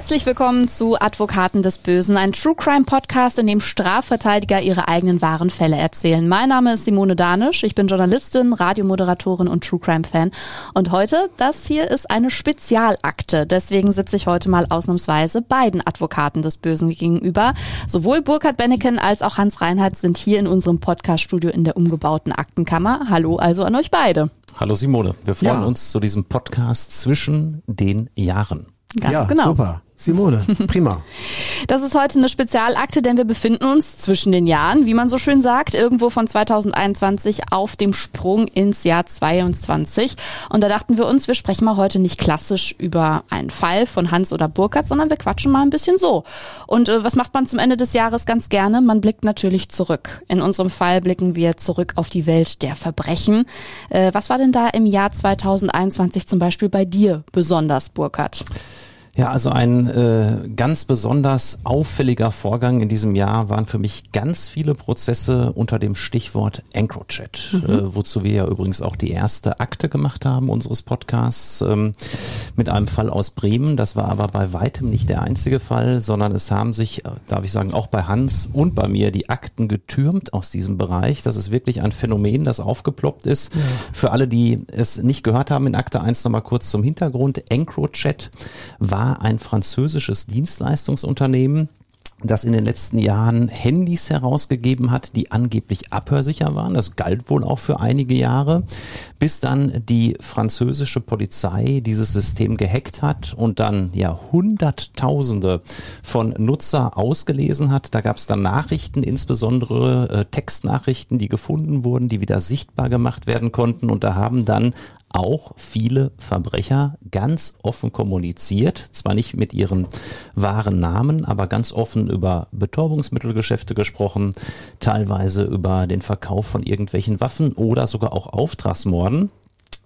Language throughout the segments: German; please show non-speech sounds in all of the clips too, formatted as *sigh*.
Herzlich willkommen zu Advokaten des Bösen, ein True Crime Podcast, in dem Strafverteidiger ihre eigenen wahren Fälle erzählen. Mein Name ist Simone Danisch, ich bin Journalistin, Radiomoderatorin und True Crime Fan. Und heute, das hier ist eine Spezialakte. Deswegen sitze ich heute mal ausnahmsweise beiden Advokaten des Bösen gegenüber. Sowohl Burkhard Benneken als auch Hans Reinhardt sind hier in unserem Podcaststudio in der umgebauten Aktenkammer. Hallo also an euch beide. Hallo Simone, wir freuen Ja. uns zu diesem Podcast zwischen den Jahren. Ganz ja, genau. super. Simone, prima. Das ist heute eine Spezialakte, denn wir befinden uns zwischen den Jahren, wie man so schön sagt, irgendwo von 2021 auf dem Sprung ins Jahr 22. Und da dachten wir uns, wir sprechen mal heute nicht klassisch über einen Fall von Hans oder Burkhardt, sondern wir quatschen mal ein bisschen so. Und äh, was macht man zum Ende des Jahres ganz gerne? Man blickt natürlich zurück. In unserem Fall blicken wir zurück auf die Welt der Verbrechen. Äh, was war denn da im Jahr 2021 zum Beispiel bei dir besonders, Burkhardt? Ja, also ein äh, ganz besonders auffälliger Vorgang in diesem Jahr waren für mich ganz viele Prozesse unter dem Stichwort EncroChat, äh, wozu wir ja übrigens auch die erste Akte gemacht haben unseres Podcasts ähm, mit einem Fall aus Bremen. Das war aber bei weitem nicht der einzige Fall, sondern es haben sich, äh, darf ich sagen, auch bei Hans und bei mir die Akten getürmt aus diesem Bereich. Das ist wirklich ein Phänomen, das aufgeploppt ist. Für alle, die es nicht gehört haben, in Akte 1 nochmal kurz zum Hintergrund. EncroChat war ein französisches Dienstleistungsunternehmen, das in den letzten Jahren Handys herausgegeben hat, die angeblich abhörsicher waren. Das galt wohl auch für einige Jahre, bis dann die französische Polizei dieses System gehackt hat und dann ja Hunderttausende von Nutzer ausgelesen hat. Da gab es dann Nachrichten, insbesondere äh, Textnachrichten, die gefunden wurden, die wieder sichtbar gemacht werden konnten. Und da haben dann auch viele Verbrecher ganz offen kommuniziert, zwar nicht mit ihren wahren Namen, aber ganz offen über Betäubungsmittelgeschäfte gesprochen, teilweise über den Verkauf von irgendwelchen Waffen oder sogar auch Auftragsmorden.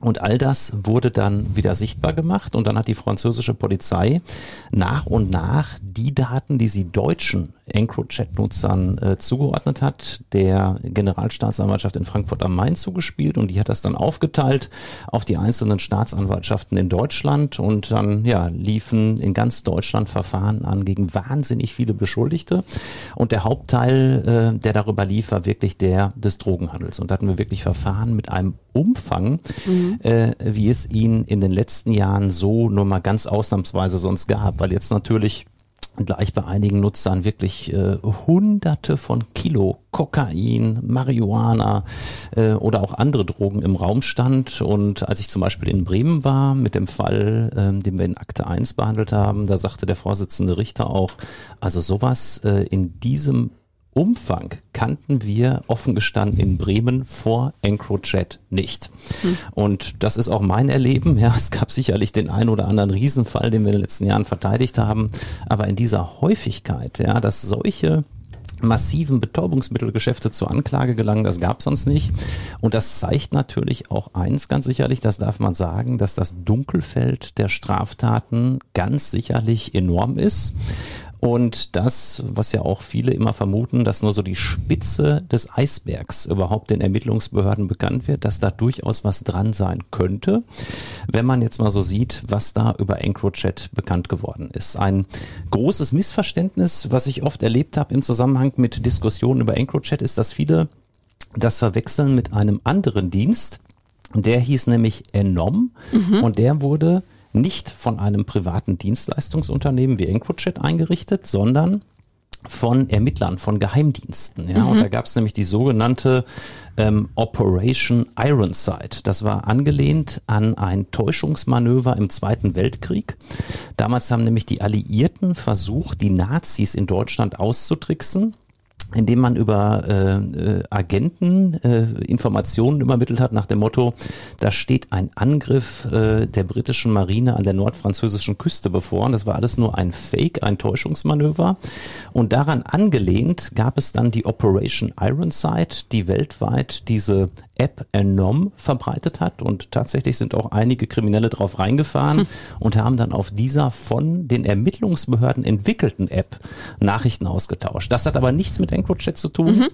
Und all das wurde dann wieder sichtbar gemacht und dann hat die französische Polizei nach und nach die Daten, die sie deutschen EncroChat-Nutzern äh, zugeordnet hat, der Generalstaatsanwaltschaft in Frankfurt am Main zugespielt und die hat das dann aufgeteilt auf die einzelnen Staatsanwaltschaften in Deutschland. Und dann ja liefen in ganz Deutschland Verfahren an gegen wahnsinnig viele Beschuldigte. Und der Hauptteil, äh, der darüber lief, war wirklich der des Drogenhandels. Und da hatten wir wirklich Verfahren mit einem Umfang, äh, wie es ihn in den letzten Jahren so nur mal ganz ausnahmsweise sonst gab, weil jetzt natürlich gleich bei einigen Nutzern wirklich äh, hunderte von Kilo Kokain, Marihuana äh, oder auch andere Drogen im Raum stand. Und als ich zum Beispiel in Bremen war mit dem Fall, ähm, den wir in Akte 1 behandelt haben, da sagte der Vorsitzende Richter auch, also sowas äh, in diesem Umfang kannten wir offen gestanden in Bremen vor EncroChat nicht. Und das ist auch mein Erleben. Ja, es gab sicherlich den einen oder anderen Riesenfall, den wir in den letzten Jahren verteidigt haben. Aber in dieser Häufigkeit, ja, dass solche massiven Betäubungsmittelgeschäfte zur Anklage gelangen, das gab sonst nicht. Und das zeigt natürlich auch eins ganz sicherlich, das darf man sagen, dass das Dunkelfeld der Straftaten ganz sicherlich enorm ist. Und das, was ja auch viele immer vermuten, dass nur so die Spitze des Eisbergs überhaupt den Ermittlungsbehörden bekannt wird, dass da durchaus was dran sein könnte, wenn man jetzt mal so sieht, was da über EncroChat bekannt geworden ist. Ein großes Missverständnis, was ich oft erlebt habe im Zusammenhang mit Diskussionen über EncroChat, ist, dass viele das verwechseln mit einem anderen Dienst. Der hieß nämlich Enom und der wurde nicht von einem privaten Dienstleistungsunternehmen wie EncroChat eingerichtet, sondern von Ermittlern, von Geheimdiensten. Ja, und da gab es nämlich die sogenannte ähm, Operation Ironside. Das war angelehnt an ein Täuschungsmanöver im Zweiten Weltkrieg. Damals haben nämlich die Alliierten versucht, die Nazis in Deutschland auszutricksen indem man über äh, äh, Agenten äh, Informationen übermittelt hat nach dem Motto, da steht ein Angriff äh, der britischen Marine an der nordfranzösischen Küste bevor. Und das war alles nur ein Fake, ein Täuschungsmanöver. Und daran angelehnt gab es dann die Operation Ironside, die weltweit diese App Enom verbreitet hat. Und tatsächlich sind auch einige Kriminelle drauf reingefahren hm. und haben dann auf dieser von den Ermittlungsbehörden entwickelten App Nachrichten ausgetauscht. Das hat aber nichts mit EncroChat zu tun. Mhm.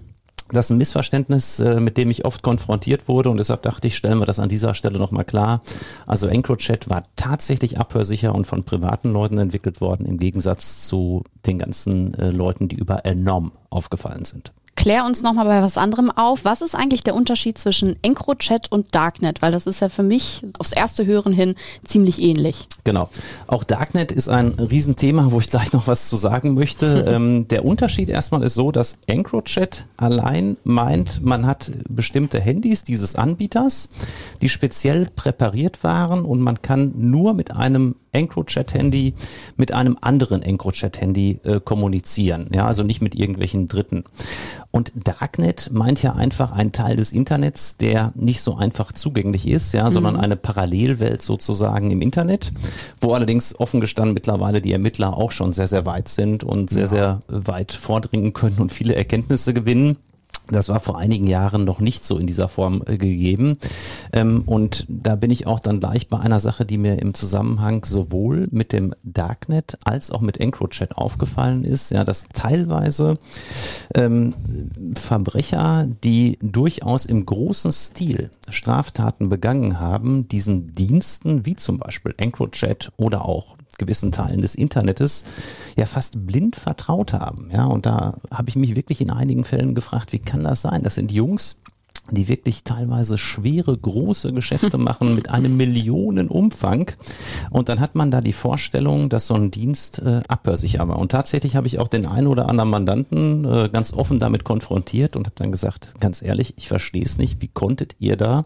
Das ist ein Missverständnis, äh, mit dem ich oft konfrontiert wurde und deshalb dachte ich, stellen wir das an dieser Stelle nochmal klar. Also EncroChat war tatsächlich abhörsicher und von privaten Leuten entwickelt worden, im Gegensatz zu den ganzen äh, Leuten, die über Enorm aufgefallen sind. Klär uns nochmal bei was anderem auf. Was ist eigentlich der Unterschied zwischen EncroChat und Darknet? Weil das ist ja für mich aufs erste Hören hin ziemlich ähnlich. Genau. Auch Darknet ist ein Riesenthema, wo ich gleich noch was zu sagen möchte. *laughs* ähm, der Unterschied erstmal ist so, dass EncroChat allein meint, man hat bestimmte Handys dieses Anbieters, die speziell präpariert waren und man kann nur mit einem EncroChat-Handy mit einem anderen EncroChat-Handy äh, kommunizieren. Ja, also nicht mit irgendwelchen Dritten. Und Darknet meint ja einfach einen Teil des Internets, der nicht so einfach zugänglich ist, ja, mhm. sondern eine Parallelwelt sozusagen im Internet, wo allerdings offen gestanden mittlerweile die Ermittler auch schon sehr, sehr weit sind und sehr, ja. sehr weit vordringen können und viele Erkenntnisse gewinnen. Das war vor einigen Jahren noch nicht so in dieser Form äh, gegeben. Ähm, und da bin ich auch dann gleich bei einer Sache, die mir im Zusammenhang sowohl mit dem Darknet als auch mit EncroChat aufgefallen ist, ja, dass teilweise ähm, Verbrecher, die durchaus im großen Stil Straftaten begangen haben, diesen Diensten wie zum Beispiel EncroChat oder auch gewissen Teilen des Internets ja fast blind vertraut haben. Ja, und da habe ich mich wirklich in einigen Fällen gefragt, wie kann das sein? Das sind Jungs, die wirklich teilweise schwere, große Geschäfte *laughs* machen mit einem Millionenumfang. Und dann hat man da die Vorstellung, dass so ein Dienst äh, abhörsicher war. Und tatsächlich habe ich auch den einen oder anderen Mandanten äh, ganz offen damit konfrontiert und habe dann gesagt, ganz ehrlich, ich verstehe es nicht. Wie konntet ihr da,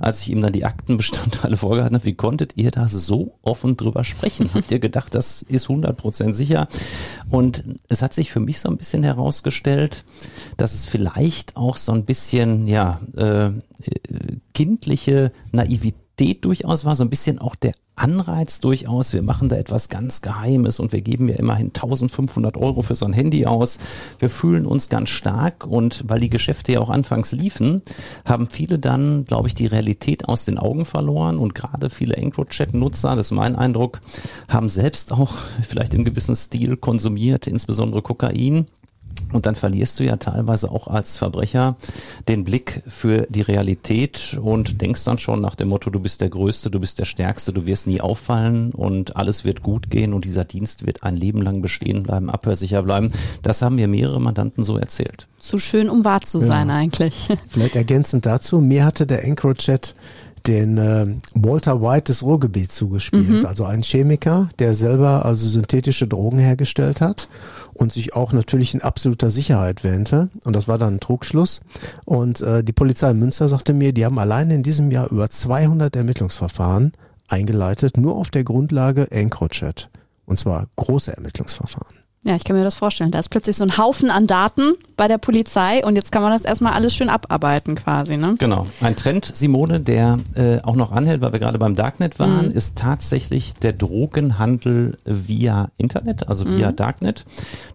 als ich ihm dann die Aktenbestandteile *laughs* vorgehalten habe, wie konntet ihr da so offen drüber sprechen? *laughs* Habt ihr gedacht, das ist 100 Prozent sicher? Und es hat sich für mich so ein bisschen herausgestellt, dass es vielleicht auch so ein bisschen, ja, äh, kindliche Naivität durchaus war, so ein bisschen auch der Anreiz durchaus, wir machen da etwas ganz Geheimes und wir geben ja immerhin 1500 Euro für so ein Handy aus. Wir fühlen uns ganz stark und weil die Geschäfte ja auch anfangs liefen, haben viele dann, glaube ich, die Realität aus den Augen verloren und gerade viele EncroChat-Nutzer, das ist mein Eindruck, haben selbst auch vielleicht im gewissen Stil konsumiert, insbesondere Kokain und dann verlierst du ja teilweise auch als Verbrecher den Blick für die Realität und denkst dann schon nach dem Motto, du bist der Größte, du bist der Stärkste, du wirst nie auffallen und alles wird gut gehen und dieser Dienst wird ein Leben lang bestehen bleiben, abhörsicher bleiben. Das haben mir mehrere Mandanten so erzählt. Zu schön, um wahr zu sein ja. eigentlich. Vielleicht ergänzend dazu, mir hatte der EncroChat den äh, Walter White des Ruhrgebiets zugespielt, mhm. also ein Chemiker, der selber also synthetische Drogen hergestellt hat und sich auch natürlich in absoluter Sicherheit wähnte. Und das war dann ein Trugschluss. Und äh, die Polizei in Münster sagte mir, die haben allein in diesem Jahr über 200 Ermittlungsverfahren eingeleitet, nur auf der Grundlage EncroChat. Und zwar große Ermittlungsverfahren. Ja, ich kann mir das vorstellen. Da ist plötzlich so ein Haufen an Daten bei der Polizei und jetzt kann man das erstmal alles schön abarbeiten quasi. Ne? Genau. Ein Trend, Simone, der äh, auch noch anhält, weil wir gerade beim Darknet waren, mhm. ist tatsächlich der Drogenhandel via Internet, also via mhm. Darknet.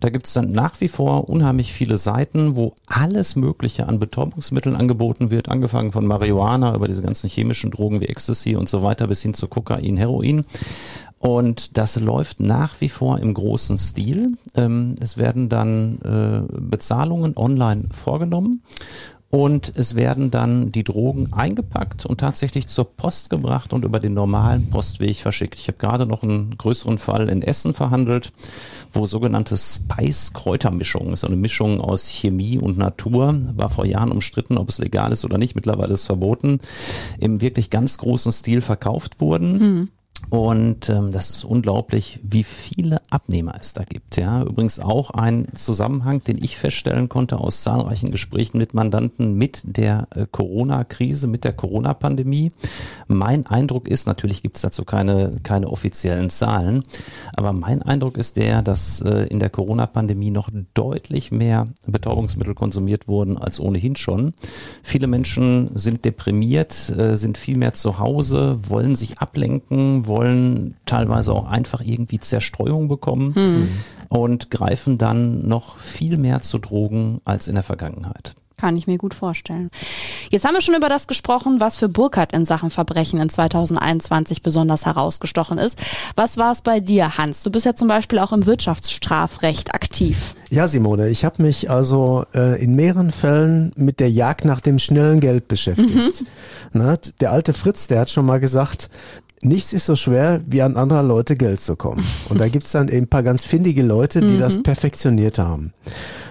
Da gibt es dann nach wie vor unheimlich viele Seiten, wo alles Mögliche an Betäubungsmitteln angeboten wird, angefangen von Marihuana über diese ganzen chemischen Drogen wie Ecstasy und so weiter bis hin zu Kokain, Heroin. Und das läuft nach wie vor im großen Stil. Ähm, es werden dann äh, Bezahlungen online vorgenommen und es werden dann die Drogen eingepackt und tatsächlich zur Post gebracht und über den normalen Postweg verschickt. Ich habe gerade noch einen größeren Fall in Essen verhandelt, wo sogenannte Spice-Kräutermischungen, so eine Mischung aus Chemie und Natur, war vor Jahren umstritten, ob es legal ist oder nicht. Mittlerweile ist es verboten, im wirklich ganz großen Stil verkauft wurden. Mhm Und ähm, das ist unglaublich, wie viele Abnehmer es da gibt. Ja, übrigens auch ein Zusammenhang, den ich feststellen konnte aus zahlreichen Gesprächen mit Mandanten mit der äh, Corona-Krise, mit der Corona-Pandemie. Mein Eindruck ist, natürlich gibt es dazu keine keine offiziellen Zahlen, aber mein Eindruck ist der, dass äh, in der Corona-Pandemie noch deutlich mehr Betäubungsmittel konsumiert wurden als ohnehin schon. Viele Menschen sind deprimiert, äh, sind viel mehr zu Hause, wollen sich ablenken, wollen wollen teilweise auch einfach irgendwie Zerstreuung bekommen hm. und greifen dann noch viel mehr zu Drogen als in der Vergangenheit. Kann ich mir gut vorstellen. Jetzt haben wir schon über das gesprochen, was für Burkhardt in Sachen Verbrechen in 2021 besonders herausgestochen ist. Was war es bei dir, Hans? Du bist ja zum Beispiel auch im Wirtschaftsstrafrecht aktiv. Ja, Simone, ich habe mich also äh, in mehreren Fällen mit der Jagd nach dem schnellen Geld beschäftigt. Mhm. Na, der alte Fritz, der hat schon mal gesagt, nichts ist so schwer, wie an andere Leute Geld zu kommen. Und da gibt's dann eben ein paar ganz findige Leute, die mhm. das perfektioniert haben.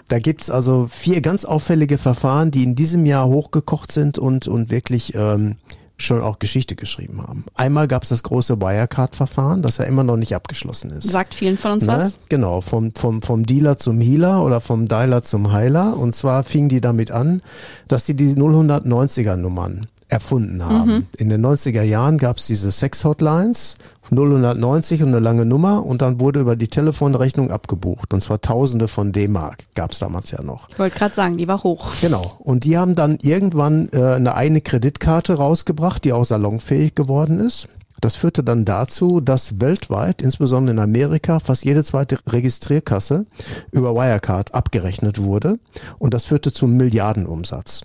Da gibt's also vier ganz auffällige Verfahren, die in diesem Jahr hochgekocht sind und, und wirklich ähm, schon auch Geschichte geschrieben haben. Einmal gab's das große Wirecard-Verfahren, das ja immer noch nicht abgeschlossen ist. Sagt vielen von uns Na, was? Genau, vom, vom, vom Dealer zum Healer oder vom Dialer zum Heiler. Und zwar fing die damit an, dass die die 090er Nummern erfunden haben. Mhm. In den 90er Jahren gab es diese Sex-Hotlines, 090 und eine lange Nummer und dann wurde über die Telefonrechnung abgebucht. Und zwar Tausende von D-Mark gab es damals ja noch. Ich wollte gerade sagen, die war hoch. Genau. Und die haben dann irgendwann äh, eine eigene Kreditkarte rausgebracht, die auch salonfähig geworden ist. Das führte dann dazu, dass weltweit, insbesondere in Amerika, fast jede zweite Registrierkasse über Wirecard abgerechnet wurde. Und das führte zum Milliardenumsatz.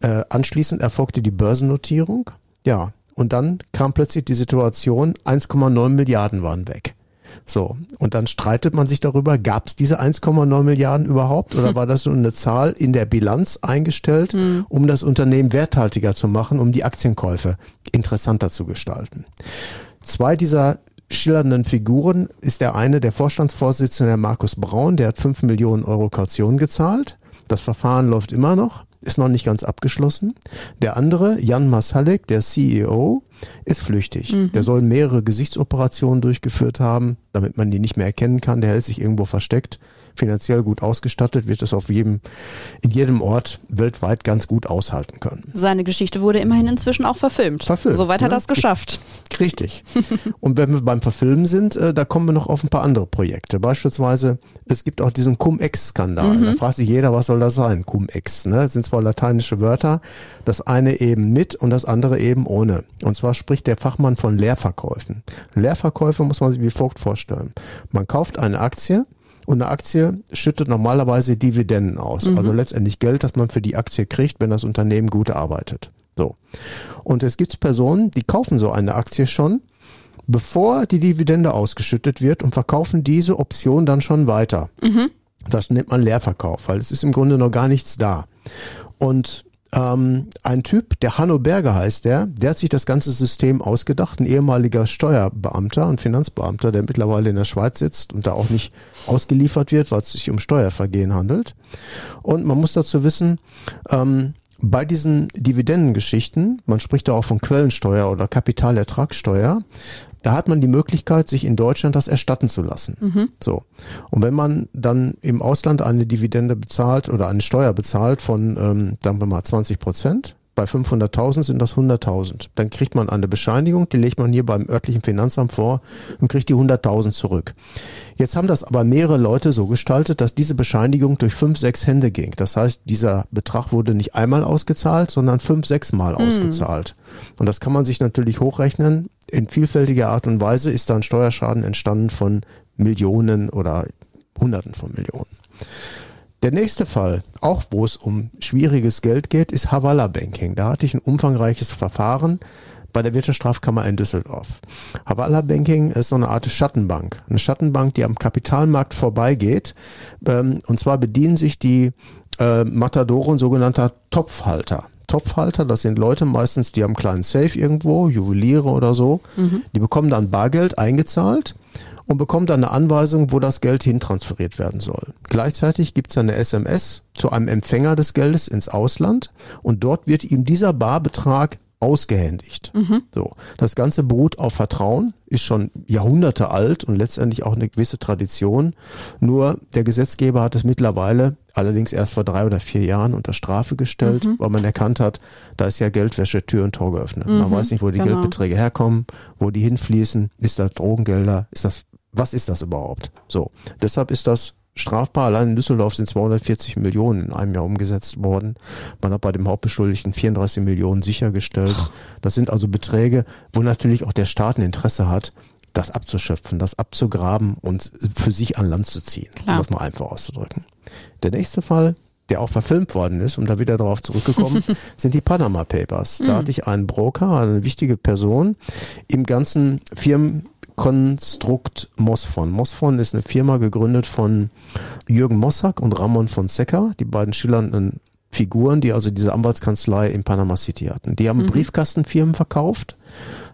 Äh, anschließend erfolgte die Börsennotierung. Ja, und dann kam plötzlich die Situation, 1,9 Milliarden waren weg. So, und dann streitet man sich darüber, gab es diese 1,9 Milliarden überhaupt oder war das nur eine Zahl in der Bilanz eingestellt, hm. um das Unternehmen werthaltiger zu machen, um die Aktienkäufe interessanter zu gestalten? Zwei dieser schillernden Figuren ist der eine, der Vorstandsvorsitzende, Markus Braun, der hat 5 Millionen Euro Kaution gezahlt. Das Verfahren läuft immer noch ist noch nicht ganz abgeschlossen. Der andere, Jan Masalek, der CEO, ist flüchtig. Mhm. Der soll mehrere Gesichtsoperationen durchgeführt haben, damit man die nicht mehr erkennen kann. Der hält sich irgendwo versteckt finanziell gut ausgestattet, wird es auf jedem, in jedem Ort weltweit ganz gut aushalten können. Seine Geschichte wurde immerhin inzwischen auch verfilmt. Verfilmt. Soweit hat er es geschafft. *laughs* Richtig. Und wenn wir beim Verfilmen sind, äh, da kommen wir noch auf ein paar andere Projekte. Beispielsweise, es gibt auch diesen Cum-Ex-Skandal. Mhm. Da fragt sich jeder, was soll das sein? Cum-Ex, ne? Das sind zwar lateinische Wörter, das eine eben mit und das andere eben ohne. Und zwar spricht der Fachmann von Leerverkäufen. Leerverkäufe muss man sich wie folgt vorstellen. Man kauft eine Aktie, und eine Aktie schüttet normalerweise Dividenden aus. Mhm. Also letztendlich Geld, das man für die Aktie kriegt, wenn das Unternehmen gut arbeitet. So. Und es gibt Personen, die kaufen so eine Aktie schon, bevor die Dividende ausgeschüttet wird und verkaufen diese Option dann schon weiter. Mhm. Das nennt man Leerverkauf, weil es ist im Grunde noch gar nichts da. Und ähm, ein Typ, der Hanno Berger heißt der, der hat sich das ganze System ausgedacht, ein ehemaliger Steuerbeamter und Finanzbeamter, der mittlerweile in der Schweiz sitzt und da auch nicht ausgeliefert wird, weil es sich um Steuervergehen handelt. Und man muss dazu wissen, ähm, bei diesen Dividendengeschichten, man spricht da auch von Quellensteuer oder Kapitalertragssteuer, da hat man die Möglichkeit, sich in Deutschland das erstatten zu lassen. Mhm. So. Und wenn man dann im Ausland eine Dividende bezahlt oder eine Steuer bezahlt von, ähm, sagen wir mal, 20 Prozent, bei 500.000 sind das 100.000. Dann kriegt man eine Bescheinigung, die legt man hier beim örtlichen Finanzamt vor und kriegt die 100.000 zurück. Jetzt haben das aber mehrere Leute so gestaltet, dass diese Bescheinigung durch fünf, sechs Hände ging. Das heißt, dieser Betrag wurde nicht einmal ausgezahlt, sondern fünf, sechs Mal mhm. ausgezahlt. Und das kann man sich natürlich hochrechnen. In vielfältiger Art und Weise ist da ein Steuerschaden entstanden von Millionen oder Hunderten von Millionen. Der nächste Fall, auch wo es um schwieriges Geld geht, ist Havala Banking. Da hatte ich ein umfangreiches Verfahren bei der Wirtschaftsstrafkammer in Düsseldorf. Havala Banking ist so eine Art Schattenbank. Eine Schattenbank, die am Kapitalmarkt vorbeigeht. Ähm, und zwar bedienen sich die äh, Matadoren sogenannter Topfhalter. Topfhalter, das sind Leute meistens, die haben einen kleinen Safe irgendwo, Juweliere oder so. Mhm. Die bekommen dann Bargeld eingezahlt und bekommt dann eine Anweisung, wo das Geld hintransferiert werden soll. Gleichzeitig gibt es eine SMS zu einem Empfänger des Geldes ins Ausland und dort wird ihm dieser Barbetrag ausgehändigt. Mhm. So, das Ganze beruht auf Vertrauen ist schon Jahrhunderte alt und letztendlich auch eine gewisse Tradition. Nur der Gesetzgeber hat es mittlerweile, allerdings erst vor drei oder vier Jahren, unter Strafe gestellt, Mhm. weil man erkannt hat, da ist ja Geldwäsche Tür und Tor geöffnet. man Mhm, weiß nicht, wo die genau. Geldbeträge herkommen, wo die hinfließen. Ist das Drogengelder? Ist das, was ist das überhaupt? So. Deshalb ist das strafbar. Allein in Düsseldorf sind 240 Millionen in einem Jahr umgesetzt worden. Man hat bei dem Hauptbeschuldigten 34 Millionen sichergestellt. Das sind also Beträge, wo natürlich auch der Staat ein Interesse hat, das abzuschöpfen, das abzugraben und für sich an Land zu ziehen, Klar. um das mal einfach auszudrücken. Der nächste Fall, der auch verfilmt worden ist, um da wieder darauf zurückgekommen, *laughs* sind die Panama Papers. Da hatte ich einen Broker, eine wichtige Person im ganzen Firmenkonstrukt Mosfon. Mosfon ist eine Firma gegründet von Jürgen Mossack und Ramon Fonseca, die beiden schillernden Figuren, die also diese Anwaltskanzlei in Panama City hatten. Die haben Briefkastenfirmen verkauft,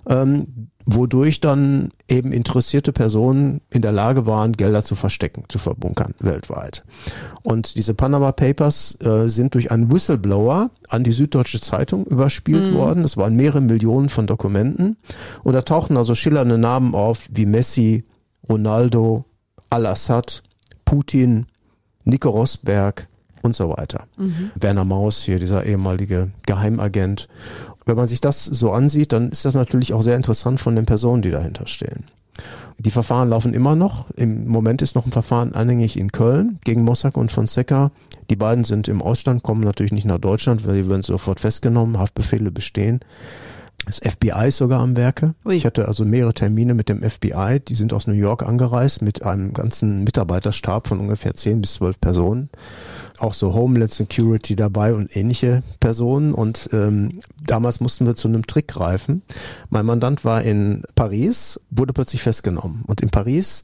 ähm, wodurch dann eben interessierte Personen in der Lage waren, Gelder zu verstecken, zu verbunkern weltweit. Und diese Panama Papers äh, sind durch einen Whistleblower an die Süddeutsche Zeitung überspielt worden. Es waren mehrere Millionen von Dokumenten. Und da tauchten also schillernde Namen auf wie Messi, Ronaldo, Al-Assad, Putin, Nico Rosberg und so weiter. Werner Maus hier, dieser ehemalige Geheimagent. Wenn man sich das so ansieht, dann ist das natürlich auch sehr interessant von den Personen, die dahinter stehen. Die Verfahren laufen immer noch. Im Moment ist noch ein Verfahren anhängig in Köln gegen Mossack und Fonseca. Die beiden sind im Ausland, kommen natürlich nicht nach Deutschland, weil die werden sofort festgenommen, Haftbefehle bestehen. Das FBI ist sogar am Werke. Ui. Ich hatte also mehrere Termine mit dem FBI. Die sind aus New York angereist mit einem ganzen Mitarbeiterstab von ungefähr 10 bis 12 Personen. Auch so Homeland Security dabei und ähnliche Personen. Und ähm, damals mussten wir zu einem Trick greifen. Mein Mandant war in Paris, wurde plötzlich festgenommen. Und in Paris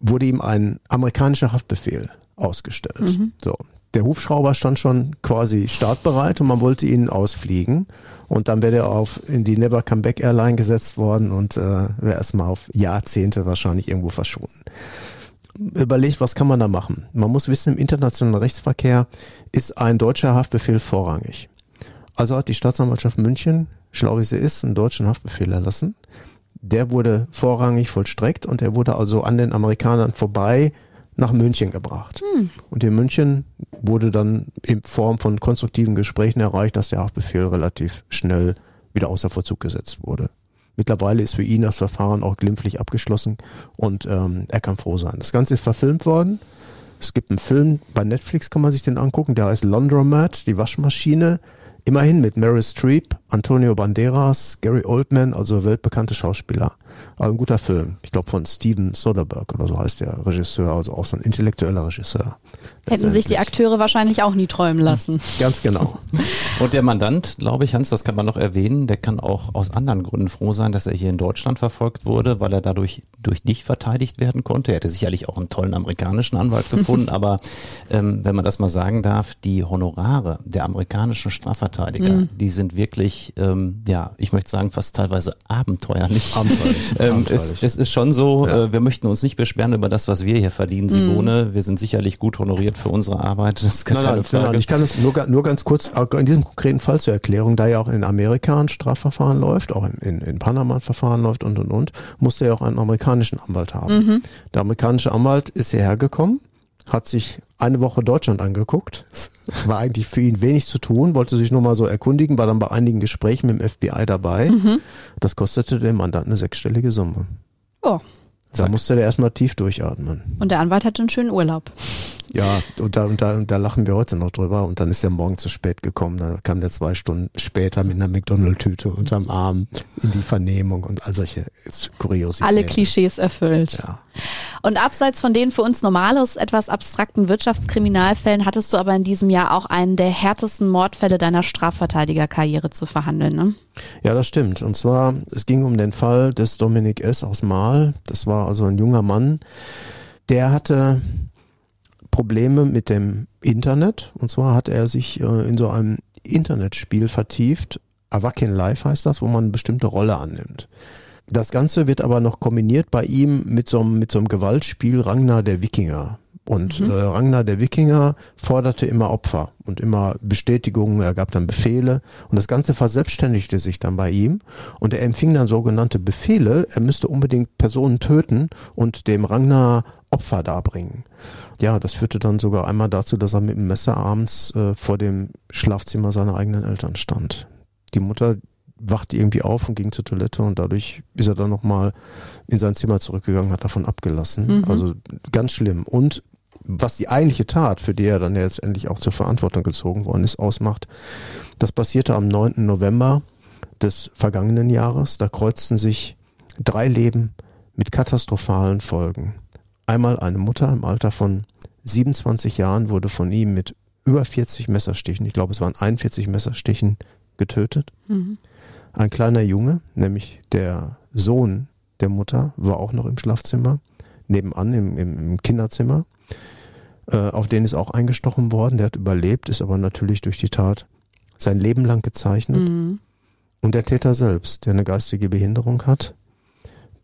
wurde ihm ein amerikanischer Haftbefehl ausgestellt. So. Der Hubschrauber stand schon quasi startbereit und man wollte ihn ausfliegen. Und dann wäre er auf in die Never Come Back Airline gesetzt worden und äh, wäre erstmal auf Jahrzehnte wahrscheinlich irgendwo verschwunden. Überlegt, was kann man da machen? Man muss wissen, im internationalen Rechtsverkehr ist ein deutscher Haftbefehl vorrangig. Also hat die Staatsanwaltschaft München, schlau wie sie ist, einen deutschen Haftbefehl erlassen. Der wurde vorrangig vollstreckt und er wurde also an den Amerikanern vorbei nach München gebracht. Und in München wurde dann in Form von konstruktiven Gesprächen erreicht, dass der Haftbefehl relativ schnell wieder außer Vollzug gesetzt wurde. Mittlerweile ist für ihn das Verfahren auch glimpflich abgeschlossen und ähm, er kann froh sein. Das Ganze ist verfilmt worden. Es gibt einen Film, bei Netflix kann man sich den angucken, der heißt Laundromat, die Waschmaschine. Immerhin mit Meryl Streep, Antonio Banderas, Gary Oldman, also weltbekannte Schauspieler. Aber ein guter Film. Ich glaube von Steven Soderbergh oder so heißt der Regisseur, also auch so ein intellektueller Regisseur. Hätten sich die. Akteure wahrscheinlich auch nie träumen lassen. *laughs* Ganz genau. Und der Mandant, glaube ich, Hans, das kann man noch erwähnen, der kann auch aus anderen Gründen froh sein, dass er hier in Deutschland verfolgt wurde, weil er dadurch durch dich verteidigt werden konnte. Er hätte sicherlich auch einen tollen amerikanischen Anwalt *laughs* gefunden, aber ähm, wenn man das mal sagen darf, die Honorare der amerikanischen Strafverteidiger, die sind wirklich, ähm, ja, ich möchte sagen, fast teilweise abenteuerlich. Abenteuerlich. *laughs* Ähm, Abenteuerlich. es, es ist schon so, Ja. äh, wir möchten uns nicht beschweren über das, was wir hier verdienen, Simone. Wir sind sicherlich gut honoriert für unsere Arbeit. Das ist gar Nein, keine nein, Frage. nein, ich kann es nur, nur ganz kurz, in diesem konkreten Fall zur Erklärung, da ja auch in Amerika ein Strafverfahren läuft, auch in, in, in Panama ein Verfahren läuft und und und, musste er auch einen amerikanischen Anwalt haben. Der amerikanische Anwalt ist hierher gekommen, hat sich eine Woche Deutschland angeguckt, war eigentlich für ihn wenig zu tun, wollte sich nur mal so erkundigen, war dann bei einigen Gesprächen mit dem FBI dabei. Das kostete dem Mandanten eine sechsstellige Summe. Oh. Da musste der erstmal tief durchatmen. Und der Anwalt hatte einen schönen Urlaub. Ja, und da, und, da, und da lachen wir heute noch drüber. Und dann ist er morgen zu spät gekommen. Da kam der zwei Stunden später mit einer McDonald-Tüte unterm Arm in die Vernehmung und all solche Kuriositäten. Alle Klischees erfüllt. Ja. Und abseits von den für uns normales, etwas abstrakten Wirtschaftskriminalfällen hattest du aber in diesem Jahr auch einen der härtesten Mordfälle deiner Strafverteidigerkarriere zu verhandeln, ne? ja, das stimmt. Und zwar, es ging um den Fall des Dominik S. aus Mahl. Das war also ein junger Mann, der hatte Probleme mit dem Internet. Und zwar hat er sich äh, in so einem Internetspiel vertieft. Awaken Live heißt das, wo man eine bestimmte Rolle annimmt. Das Ganze wird aber noch kombiniert bei ihm mit so einem, mit so einem Gewaltspiel Ragnar der Wikinger. Und äh, Ragnar der Wikinger forderte immer Opfer und immer Bestätigungen, er gab dann Befehle und das Ganze verselbstständigte sich dann bei ihm und er empfing dann sogenannte Befehle, er müsste unbedingt Personen töten und dem Ragnar Opfer darbringen. Ja, das führte dann sogar einmal dazu, dass er mit dem Messer abends äh, vor dem Schlafzimmer seiner eigenen Eltern stand. Die Mutter wachte irgendwie auf und ging zur Toilette und dadurch ist er dann nochmal in sein Zimmer zurückgegangen, hat davon abgelassen. Mhm. Also ganz schlimm. Und was die eigentliche Tat, für die er dann jetzt endlich auch zur Verantwortung gezogen worden ist, ausmacht, das passierte am 9. November des vergangenen Jahres. Da kreuzten sich drei Leben mit katastrophalen Folgen. Einmal eine Mutter im Alter von 27 Jahren wurde von ihm mit über 40 Messerstichen, ich glaube es waren 41 Messerstichen, getötet. Mhm. Ein kleiner Junge, nämlich der Sohn der Mutter, war auch noch im Schlafzimmer, nebenan im, im, im Kinderzimmer. Äh, auf den ist auch eingestochen worden. Der hat überlebt, ist aber natürlich durch die Tat sein Leben lang gezeichnet. Mhm. Und der Täter selbst, der eine geistige Behinderung hat,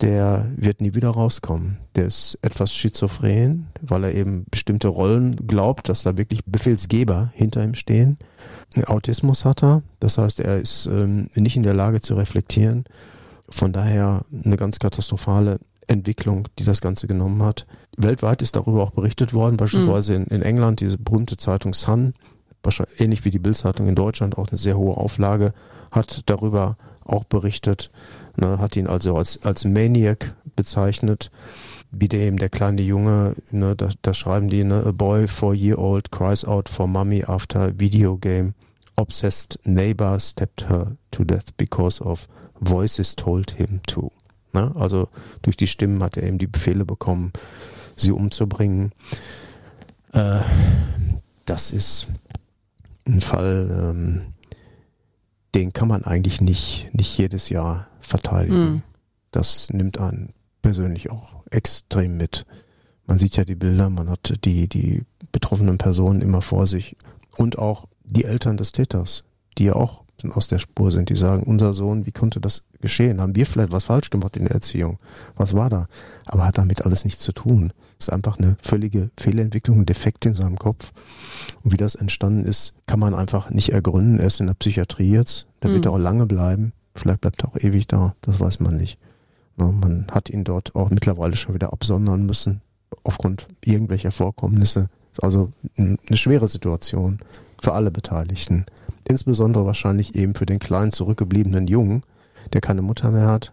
der wird nie wieder rauskommen. Der ist etwas schizophren, weil er eben bestimmte Rollen glaubt, dass da wirklich Befehlsgeber hinter ihm stehen. Autismus hat er, das heißt, er ist ähm, nicht in der Lage zu reflektieren. Von daher eine ganz katastrophale Entwicklung, die das Ganze genommen hat. Weltweit ist darüber auch berichtet worden, beispielsweise in, in England diese berühmte Zeitung Sun, wahrscheinlich ähnlich wie die Bildzeitung in Deutschland, auch eine sehr hohe Auflage, hat darüber auch berichtet, ne, hat ihn also als, als Maniac bezeichnet, wie der eben der kleine Junge, ne, da, da schreiben die, ne, a boy four year old cries out for mommy after video game, obsessed neighbor stabbed her to death because of voices told him to. Ne? Also durch die Stimmen hat er eben die Befehle bekommen, sie umzubringen. Äh, das ist ein Fall, ähm, den kann man eigentlich nicht, nicht jedes Jahr verteidigen. Mhm. Das nimmt einen persönlich auch extrem mit. Man sieht ja die Bilder, man hat die, die betroffenen Personen immer vor sich und auch die Eltern des Täters, die ja auch aus der Spur sind, die sagen, unser Sohn, wie konnte das geschehen? Haben wir vielleicht was falsch gemacht in der Erziehung? Was war da? Aber hat damit alles nichts zu tun. Es ist einfach eine völlige Fehlentwicklung, ein Defekt in seinem Kopf. Und wie das entstanden ist, kann man einfach nicht ergründen. Er ist in der Psychiatrie jetzt, da wird Mhm. er auch lange bleiben. Vielleicht bleibt er auch ewig da, das weiß man nicht. Na, man hat ihn dort auch mittlerweile schon wieder absondern müssen, aufgrund irgendwelcher Vorkommnisse. Also eine schwere Situation für alle Beteiligten. Insbesondere wahrscheinlich eben für den kleinen zurückgebliebenen Jungen, der keine Mutter mehr hat.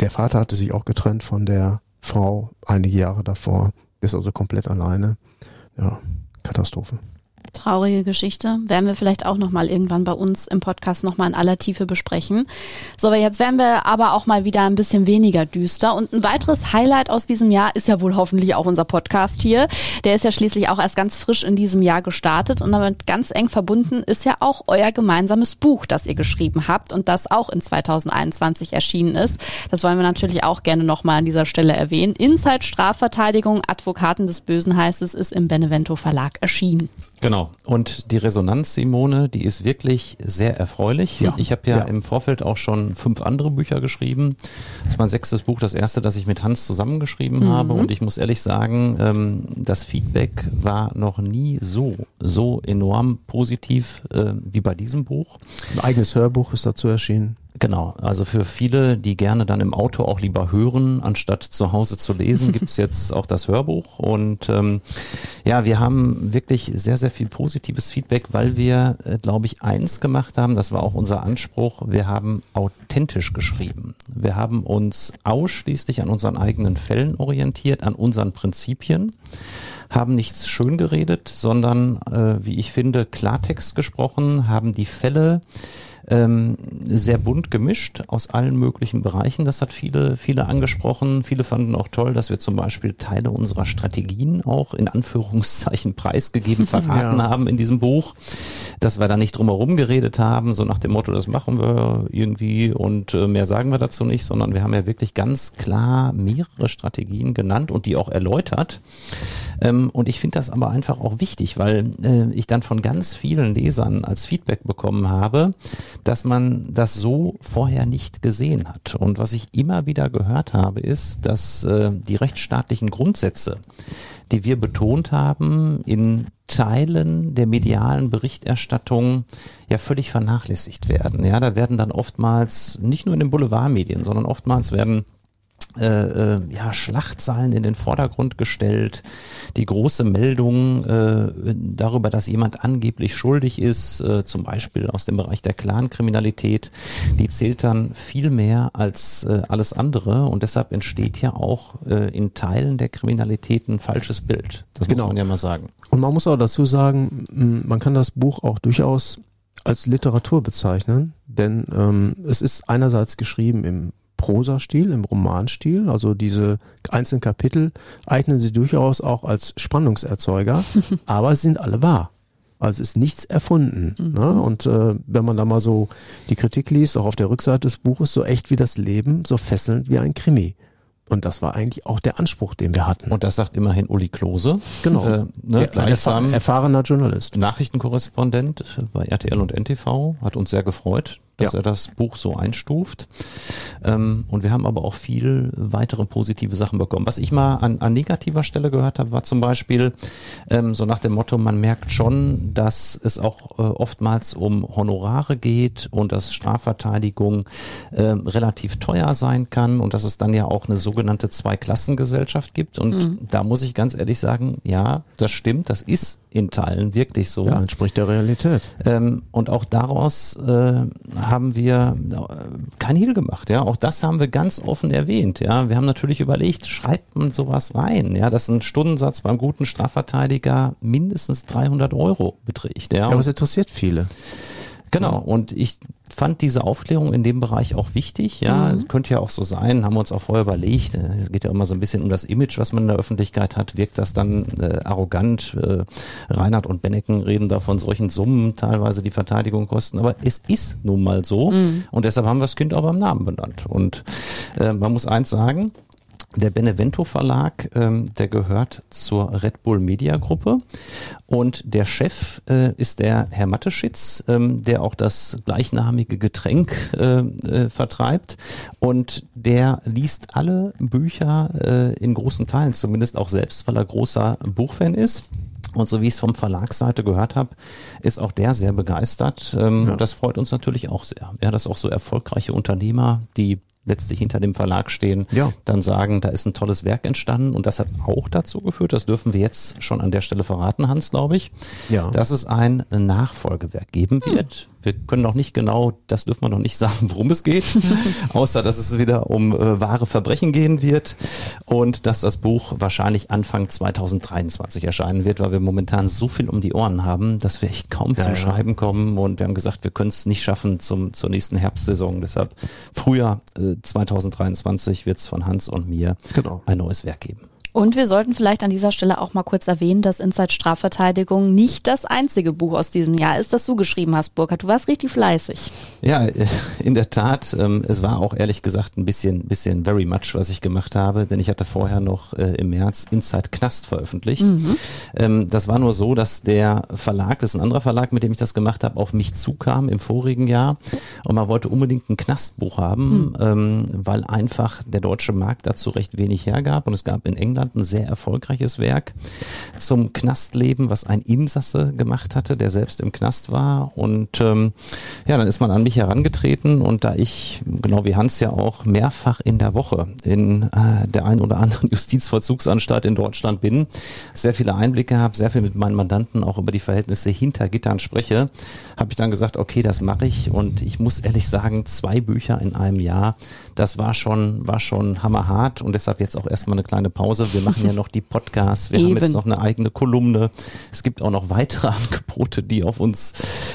Der Vater hatte sich auch getrennt von der Frau einige Jahre davor, ist also komplett alleine. Ja, Katastrophe. Traurige Geschichte. Werden wir vielleicht auch nochmal irgendwann bei uns im Podcast nochmal in aller Tiefe besprechen. So, aber jetzt werden wir aber auch mal wieder ein bisschen weniger düster. Und ein weiteres Highlight aus diesem Jahr ist ja wohl hoffentlich auch unser Podcast hier. Der ist ja schließlich auch erst ganz frisch in diesem Jahr gestartet und damit ganz eng verbunden ist ja auch euer gemeinsames Buch, das ihr geschrieben habt und das auch in 2021 erschienen ist. Das wollen wir natürlich auch gerne nochmal an dieser Stelle erwähnen. Inside Strafverteidigung, Advokaten des Bösen heißt es, ist im Benevento Verlag erschienen. Genau. Und die Resonanz, Simone, die ist wirklich sehr erfreulich. Ja. Ich habe ja, Ja. im Vorfeld auch schon fünf andere Bücher geschrieben. Das ist mein sechstes Buch, das erste, das ich mit Hans zusammengeschrieben habe. Und ich muss ehrlich sagen, ähm, das Feedback war noch nie so, so enorm positiv äh, wie bei diesem Buch. Ein eigenes Hörbuch ist dazu erschienen. Genau, also für viele, die gerne dann im Auto auch lieber hören, anstatt zu Hause zu lesen, *laughs* gibt's jetzt auch das Hörbuch. Und ähm, ja, wir haben wirklich sehr, sehr viel positives Feedback, weil wir, äh, glaube ich, eins gemacht haben, das war auch unser Anspruch, wir haben authentisch geschrieben. Wir haben uns ausschließlich an unseren eigenen Fällen orientiert, an unseren Prinzipien haben nichts schön geredet, sondern, äh, wie ich finde, Klartext gesprochen, haben die Fälle ähm, sehr bunt gemischt aus allen möglichen Bereichen. Das hat viele, viele angesprochen. Viele fanden auch toll, dass wir zum Beispiel Teile unserer Strategien auch in Anführungszeichen preisgegeben *laughs* verraten Ja. haben in diesem Buch. Dass wir da nicht drumherum geredet haben, so nach dem Motto, das machen wir irgendwie und äh, mehr sagen wir dazu nicht, sondern wir haben ja wirklich ganz klar mehrere Strategien genannt und die auch erläutert. Ähm, und ich finde das aber einfach auch wichtig, weil äh, ich dann von ganz vielen Lesern als Feedback bekommen habe, dass man das so vorher nicht gesehen hat. Und was ich immer wieder gehört habe, ist, dass äh, die rechtsstaatlichen Grundsätze, die wir betont haben, in Teilen der medialen Berichterstattung ja völlig vernachlässigt werden. Ja, da werden dann oftmals, nicht nur in den Boulevardmedien, sondern oftmals werden äh, äh, ja, Schlachtzahlen in den Vordergrund gestellt, die große Meldung äh, darüber, dass jemand angeblich schuldig ist, äh, zum Beispiel aus dem Bereich der Clankriminalität, die zählt dann viel mehr als äh, alles andere und deshalb entsteht ja auch äh, in Teilen der Kriminalität ein falsches Bild. Das Genau. muss man ja mal sagen. Und man muss auch dazu sagen, man kann das Buch auch durchaus als Literatur bezeichnen, denn ähm, es ist einerseits geschrieben im Prosastil, im Romanstil, also diese einzelnen Kapitel eignen sie durchaus auch als Spannungserzeuger, *laughs* aber sind alle wahr. Also ist nichts erfunden. Ne? Und äh, wenn man da mal so die Kritik liest, auch auf der Rückseite des Buches, so echt wie das Leben, so fesselnd wie ein Krimi. Und das war eigentlich auch der Anspruch, den wir hatten. Und das sagt immerhin Uli Klose. genau. Äh, ne, Der- erfahrener Journalist. Nachrichtenkorrespondent bei RTL und NTV, hat uns sehr gefreut, dass Ja. er das Buch so einstuft. Ähm, und wir haben aber auch viel weitere positive Sachen bekommen. Was ich mal an, an negativer Stelle gehört habe, war zum Beispiel ähm, so nach dem Motto, man merkt schon, dass es auch äh, oftmals um Honorare geht und dass Strafverteidigung ähm, relativ teuer sein kann und dass es dann ja auch eine sogenannte Zweiklassengesellschaft gibt. Und da muss ich ganz ehrlich sagen, ja, das stimmt, das ist in Teilen wirklich so. Ja, entspricht der Realität. Ähm, und auch daraus äh, haben wir äh, kein Hehl gemacht. Ja, auch das haben wir ganz offen erwähnt. Ja, wir haben natürlich überlegt, schreibt man sowas rein? Ja, dass ein Stundensatz beim guten Strafverteidiger mindestens 300 Euro beträgt. Ja, aber es interessiert viele. Genau, und ich fand diese Aufklärung in dem Bereich auch wichtig. Ja, es könnte ja auch so sein, haben wir uns auch vorher überlegt. äh, Es geht ja immer so ein bisschen um das Image, was man in der Öffentlichkeit hat. Wirkt das dann äh, arrogant? Äh, Reinhard und Bennecken reden da von solchen Summen, teilweise die Verteidigung kosten. Aber es ist nun mal so. Und deshalb haben wir das Kind auch beim Namen benannt. Und äh, man muss eins sagen, der Benevento Verlag, ähm, der gehört zur Red Bull Media Gruppe und der Chef äh, ist der Herr Matteschitz, ähm, der auch das gleichnamige Getränk äh, äh, vertreibt und der liest alle Bücher äh, in großen Teilen, zumindest auch selbst, weil er großer Buchfan ist. Und so wie ich es vom Verlagsseite gehört habe, ist auch der sehr begeistert. Ähm, Und das freut uns natürlich auch sehr. Ja, dass auch so erfolgreiche Unternehmer, die letztlich hinter dem Verlag stehen, Ja. dann sagen, da ist ein tolles Werk entstanden und das hat auch dazu geführt, das dürfen wir jetzt schon an der Stelle verraten, Hans, glaube ich, Ja. dass es ein Nachfolgewerk geben wird. Wir können noch nicht genau, das dürfen wir noch nicht *laughs* sagen, worum es geht, *laughs* außer dass es wieder um äh, wahre Verbrechen gehen wird und dass das Buch wahrscheinlich Anfang 2023 erscheinen wird, weil wir momentan so viel um die Ohren haben, dass wir echt kaum Ja, zum ja. Schreiben kommen und wir haben gesagt, wir können es nicht schaffen zum, zur nächsten Herbstsaison. Deshalb Frühjahr äh, 2023 wird es von Hans und mir Genau. ein neues Werk geben. Und wir sollten vielleicht an dieser Stelle auch mal kurz erwähnen, dass Inside Strafverteidigung nicht das einzige Buch aus diesem Jahr ist, das du geschrieben hast, Burkhard. Du warst richtig fleißig. Ja, *laughs* in der Tat. Ähm, es war auch ehrlich gesagt ein bisschen, bisschen very much, was ich gemacht habe, denn ich hatte vorher noch äh, im März Inside Knast veröffentlicht. Ähm, das war nur so, dass der Verlag, das ist ein anderer Verlag, mit dem ich das gemacht habe, auf mich zukam im vorigen Jahr und man wollte unbedingt ein Knastbuch haben, ähm, weil einfach der deutsche Markt dazu recht wenig hergab und es gab in England ein sehr erfolgreiches Werk zum Knastleben, was ein Insasse gemacht hatte, der selbst im Knast war. Und ähm, ja, dann ist man an mich herangetreten und da ich, genau wie Hans ja auch, mehrfach in der Woche in äh, der ein oder anderen *laughs* Justizvollzugsanstalt in Deutschland bin, sehr viele Einblicke habe, sehr viel mit meinen Mandanten auch über die Verhältnisse hinter Gittern spreche, habe ich dann gesagt, okay, das mache ich. Und ich muss ehrlich sagen, zwei Bücher in einem Jahr, das war schon, war schon hammerhart und deshalb jetzt auch erstmal eine kleine Pause. Wir machen ja noch die Podcasts, wir haben Eben. jetzt noch eine eigene Kolumne. Es gibt auch noch weitere *laughs* Angebote, die auf uns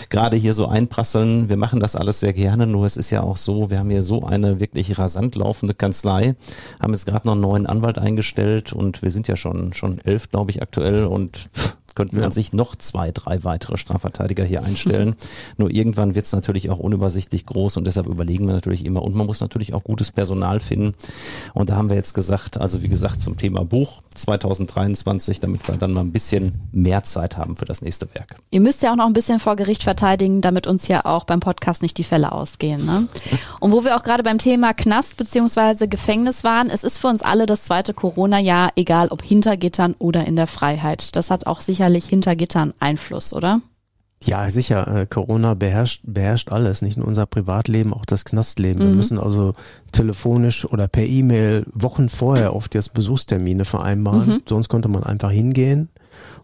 gerade hier so einprasseln. Wir machen das alles sehr gerne, nur es ist ja auch so, wir haben hier so eine wirklich rasant laufende Kanzlei, haben jetzt gerade noch einen neuen Anwalt eingestellt und wir sind ja schon, schon elf, glaube ich, aktuell und könnten wir Ja. an sich noch zwei, drei weitere Strafverteidiger hier einstellen. *laughs* Nur irgendwann wird es natürlich auch unübersichtlich groß und deshalb überlegen wir natürlich immer. Und man muss natürlich auch gutes Personal finden. Und da haben wir jetzt gesagt, also wie gesagt, zum Thema Buch 2023, damit wir dann mal ein bisschen mehr Zeit haben für das nächste Werk. Ihr müsst ja auch noch ein bisschen vor Gericht verteidigen, damit uns ja auch beim Podcast nicht die Fälle ausgehen. Ne? *laughs* Und wo wir auch gerade beim Thema Knast beziehungsweise Gefängnis waren, es ist für uns alle das zweite Corona-Jahr, egal ob hinter Gittern oder in der Freiheit. Das hat auch sicherlich hinter Gittern Einfluss, oder? Ja, sicher. Äh, Corona beherrscht, beherrscht alles, nicht nur unser Privatleben, auch das Knastleben. Wir müssen also telefonisch oder per E-Mail Wochen vorher oft jetzt Besuchstermine vereinbaren. Sonst konnte man einfach hingehen.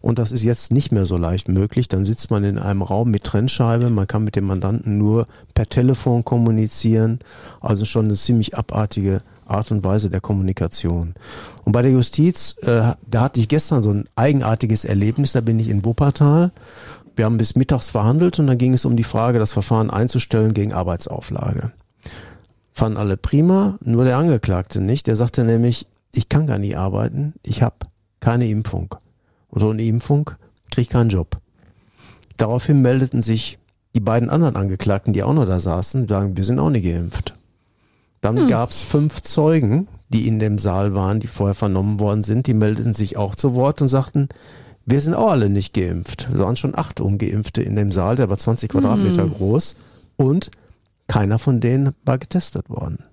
Und das ist jetzt nicht mehr so leicht möglich. Dann sitzt man in einem Raum mit Trennscheibe. Man kann mit dem Mandanten nur per Telefon kommunizieren. Also schon eine ziemlich abartige Art und Weise der Kommunikation. Und bei der Justiz, äh, da hatte ich gestern so ein eigenartiges Erlebnis. Da bin ich in Wuppertal. Wir haben bis mittags verhandelt und dann ging es um die Frage, das Verfahren einzustellen gegen Arbeitsauflage. Fanden alle prima, nur der Angeklagte nicht. Der sagte nämlich, ich kann gar nicht arbeiten, ich habe keine Impfung. Und ohne Impfung kriege ich keinen Job. Daraufhin meldeten sich die beiden anderen Angeklagten, die auch noch da saßen, sagen, wir sind auch nicht geimpft. Dann gab's fünf Zeugen, die in dem Saal waren, die vorher vernommen worden sind, die meldeten sich auch zu Wort und sagten, wir sind auch alle nicht geimpft. Es waren schon acht Ungeimpfte in dem Saal, der war 20 Quadratmeter groß und keiner von denen war getestet worden.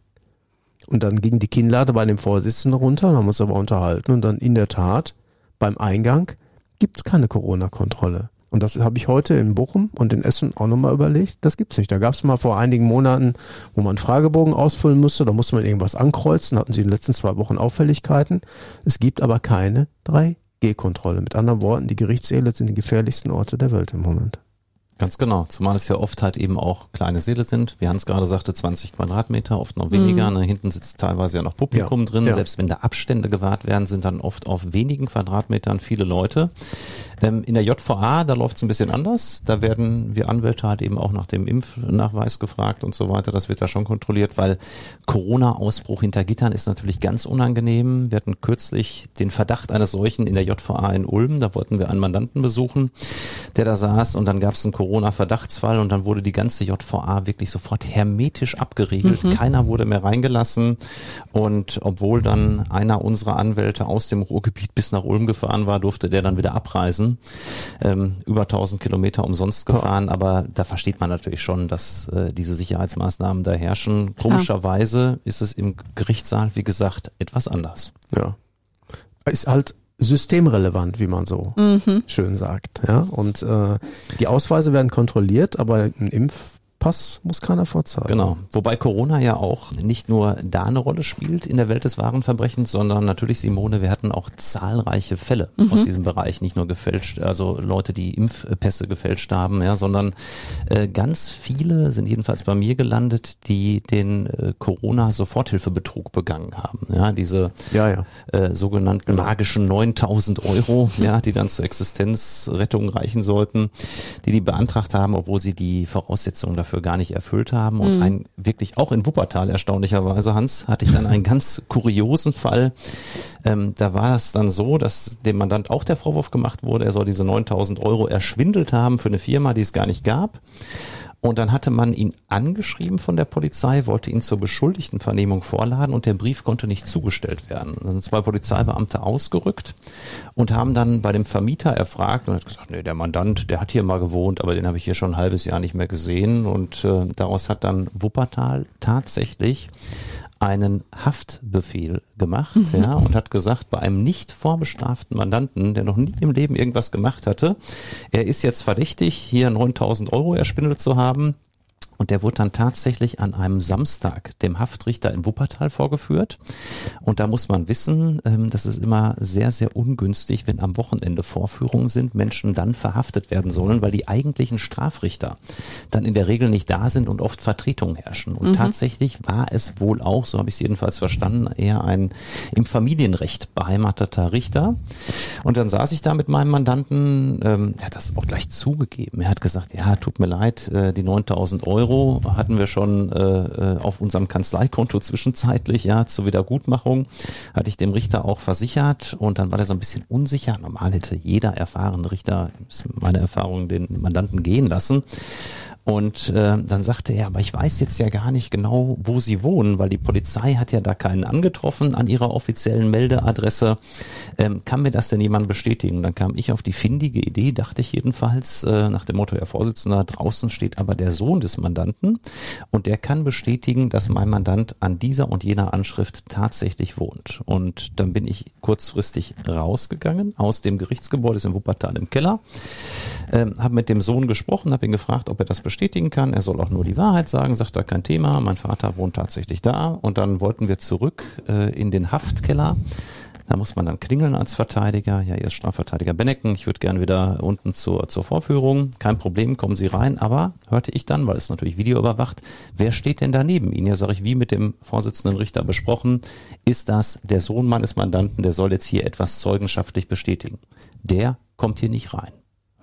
Und dann ging die Kinnlade bei dem Vorsitzenden runter, haben uns aber unterhalten und dann in der Tat beim Eingang gibt's keine Corona-Kontrolle. Und das habe ich heute in Bochum und in Essen auch nochmal überlegt. Das gibt's nicht. Da gab's mal vor einigen Monaten, wo man einen Fragebogen ausfüllen musste. Da musste man irgendwas ankreuzen. Hatten sie in den letzten zwei Wochen Auffälligkeiten. Es gibt aber keine 3G-Kontrolle. Mit anderen Worten, die Gerichtssäle sind die gefährlichsten Orte der Welt im Moment. Ganz genau, zumal es ja oft halt eben auch kleine Säle sind. Wie Hans gerade sagte, 20 Quadratmeter, oft noch weniger. Ne? Hinten sitzt teilweise ja noch Publikum Ja, drin. ja. Selbst wenn da Abstände gewahrt werden, sind dann oft auf wenigen Quadratmetern viele Leute. Ähm, in der JVA, da läuft es ein bisschen anders. Da werden wir Anwälte halt eben auch nach dem Impfnachweis gefragt und so weiter. Das wird da schon kontrolliert, weil Corona-Ausbruch hinter Gittern ist natürlich ganz unangenehm. Wir hatten kürzlich den Verdacht eines solchen in der JVA in Ulm. Da wollten wir einen Mandanten besuchen, der da saß und dann gab es einen Corona-Verdachtsfall und dann wurde die ganze JVA wirklich sofort hermetisch abgeriegelt. Keiner wurde mehr reingelassen und obwohl dann einer unserer Anwälte aus dem Ruhrgebiet bis nach Ulm gefahren war, durfte der dann wieder abreisen. Ähm, über 1000 Kilometer umsonst gefahren, aber da versteht man natürlich schon, dass äh, diese Sicherheitsmaßnahmen da herrschen. Komischerweise ist es im Gerichtssaal, wie gesagt, etwas anders. Ja. Ist halt systemrelevant, wie man so schön sagt. Ja. Und äh, die Ausweise werden kontrolliert, aber ein Impfpass muss keiner vorzeigen. Genau. Wobei Corona ja auch nicht nur da eine Rolle spielt in der Welt des Warenverbrechens, sondern natürlich, Simone, wir hatten auch zahlreiche Fälle aus diesem Bereich, nicht nur gefälscht, also Leute, die Impfpässe gefälscht haben, ja, sondern äh, ganz viele sind jedenfalls bei mir gelandet, die den äh, Corona-Soforthilfebetrug begangen haben. Ja, diese Ja, ja. äh, sogenannten magischen 9000 Euro, *laughs* ja, die dann zur Existenzrettung reichen sollten, die die beantragt haben, obwohl sie die Voraussetzungen dafür gar nicht erfüllt haben. Und ein wirklich auch in Wuppertal erstaunlicherweise, Hans, hatte ich dann einen ganz kuriosen Fall. Ähm, da war es dann so, dass dem Mandant auch der Vorwurf gemacht wurde, er soll diese 9000 Euro erschwindelt haben für eine Firma, die es gar nicht gab. Und dann hatte man ihn angeschrieben von der Polizei, wollte ihn zur Beschuldigtenvernehmung vorladen und der Brief konnte nicht zugestellt werden. Dann sind zwei Polizeibeamte ausgerückt und haben dann bei dem Vermieter erfragt und hat gesagt, nee, der Mandant, der hat hier mal gewohnt, aber den habe ich hier schon ein halbes Jahr nicht mehr gesehen. Und äh, daraus hat dann Wuppertal tatsächlich einen Haftbefehl gemacht ja, und hat gesagt, bei einem nicht vorbestraften Mandanten, der noch nie im Leben irgendwas gemacht hatte, er ist jetzt verdächtig, hier 9000 Euro erspindelt zu haben. Und der wurde dann tatsächlich an einem Samstag dem Haftrichter in Wuppertal vorgeführt. Und da muss man wissen, ähm, das ist immer sehr, sehr ungünstig, wenn am Wochenende Vorführungen sind, Menschen dann verhaftet werden sollen, weil die eigentlichen Strafrichter dann in der Regel nicht da sind und oft Vertretungen herrschen. Und tatsächlich war es wohl auch, so habe ich es jedenfalls verstanden, eher ein im Familienrecht beheimateter Richter. Und dann saß ich da mit meinem Mandanten, ähm, er hat das auch gleich zugegeben. Er hat gesagt, ja, tut mir leid, äh, die 9000 Euro, hatten wir schon äh, äh, auf unserem Kanzleikonto zwischenzeitlich, ja, zur Wiedergutmachung, hatte ich dem Richter auch versichert und dann war der so ein bisschen unsicher. Normal hätte jeder erfahrene Richter, ist meine Erfahrung, den Mandanten gehen lassen. Und äh, dann sagte er, aber ich weiß jetzt ja gar nicht genau, wo Sie wohnen, weil die Polizei hat ja da keinen angetroffen an ihrer offiziellen Meldeadresse. Ähm, kann mir das denn jemand bestätigen? Dann kam ich auf die findige Idee, dachte ich jedenfalls, äh, nach dem Motto, Herr Vorsitzender, draußen steht aber der Sohn des Mandanten und der kann bestätigen, dass mein Mandant an dieser und jener Anschrift tatsächlich wohnt. Und dann bin ich kurzfristig rausgegangen aus dem Gerichtsgebäude, ist in Wuppertal im Keller, ähm, habe mit dem Sohn gesprochen, habe ihn gefragt, ob er das bestätigen kann. Er soll auch nur die Wahrheit sagen, sagt er kein Thema. Mein Vater wohnt tatsächlich da. Und dann wollten wir zurück äh, in den Haftkeller. Da muss man dann klingeln als Verteidiger. Ja, ihr ist Strafverteidiger Bennecken. Ich würde gern wieder unten zur, zur Vorführung. Kein Problem, kommen Sie rein. Aber hörte ich dann, weil es natürlich Video überwacht, wer steht denn da neben Ihnen? Ja, sage ich, wie mit dem Vorsitzenden Richter besprochen, ist das der Sohn meines Mandanten, der soll jetzt hier etwas zeugenschaftlich bestätigen. Der kommt hier nicht rein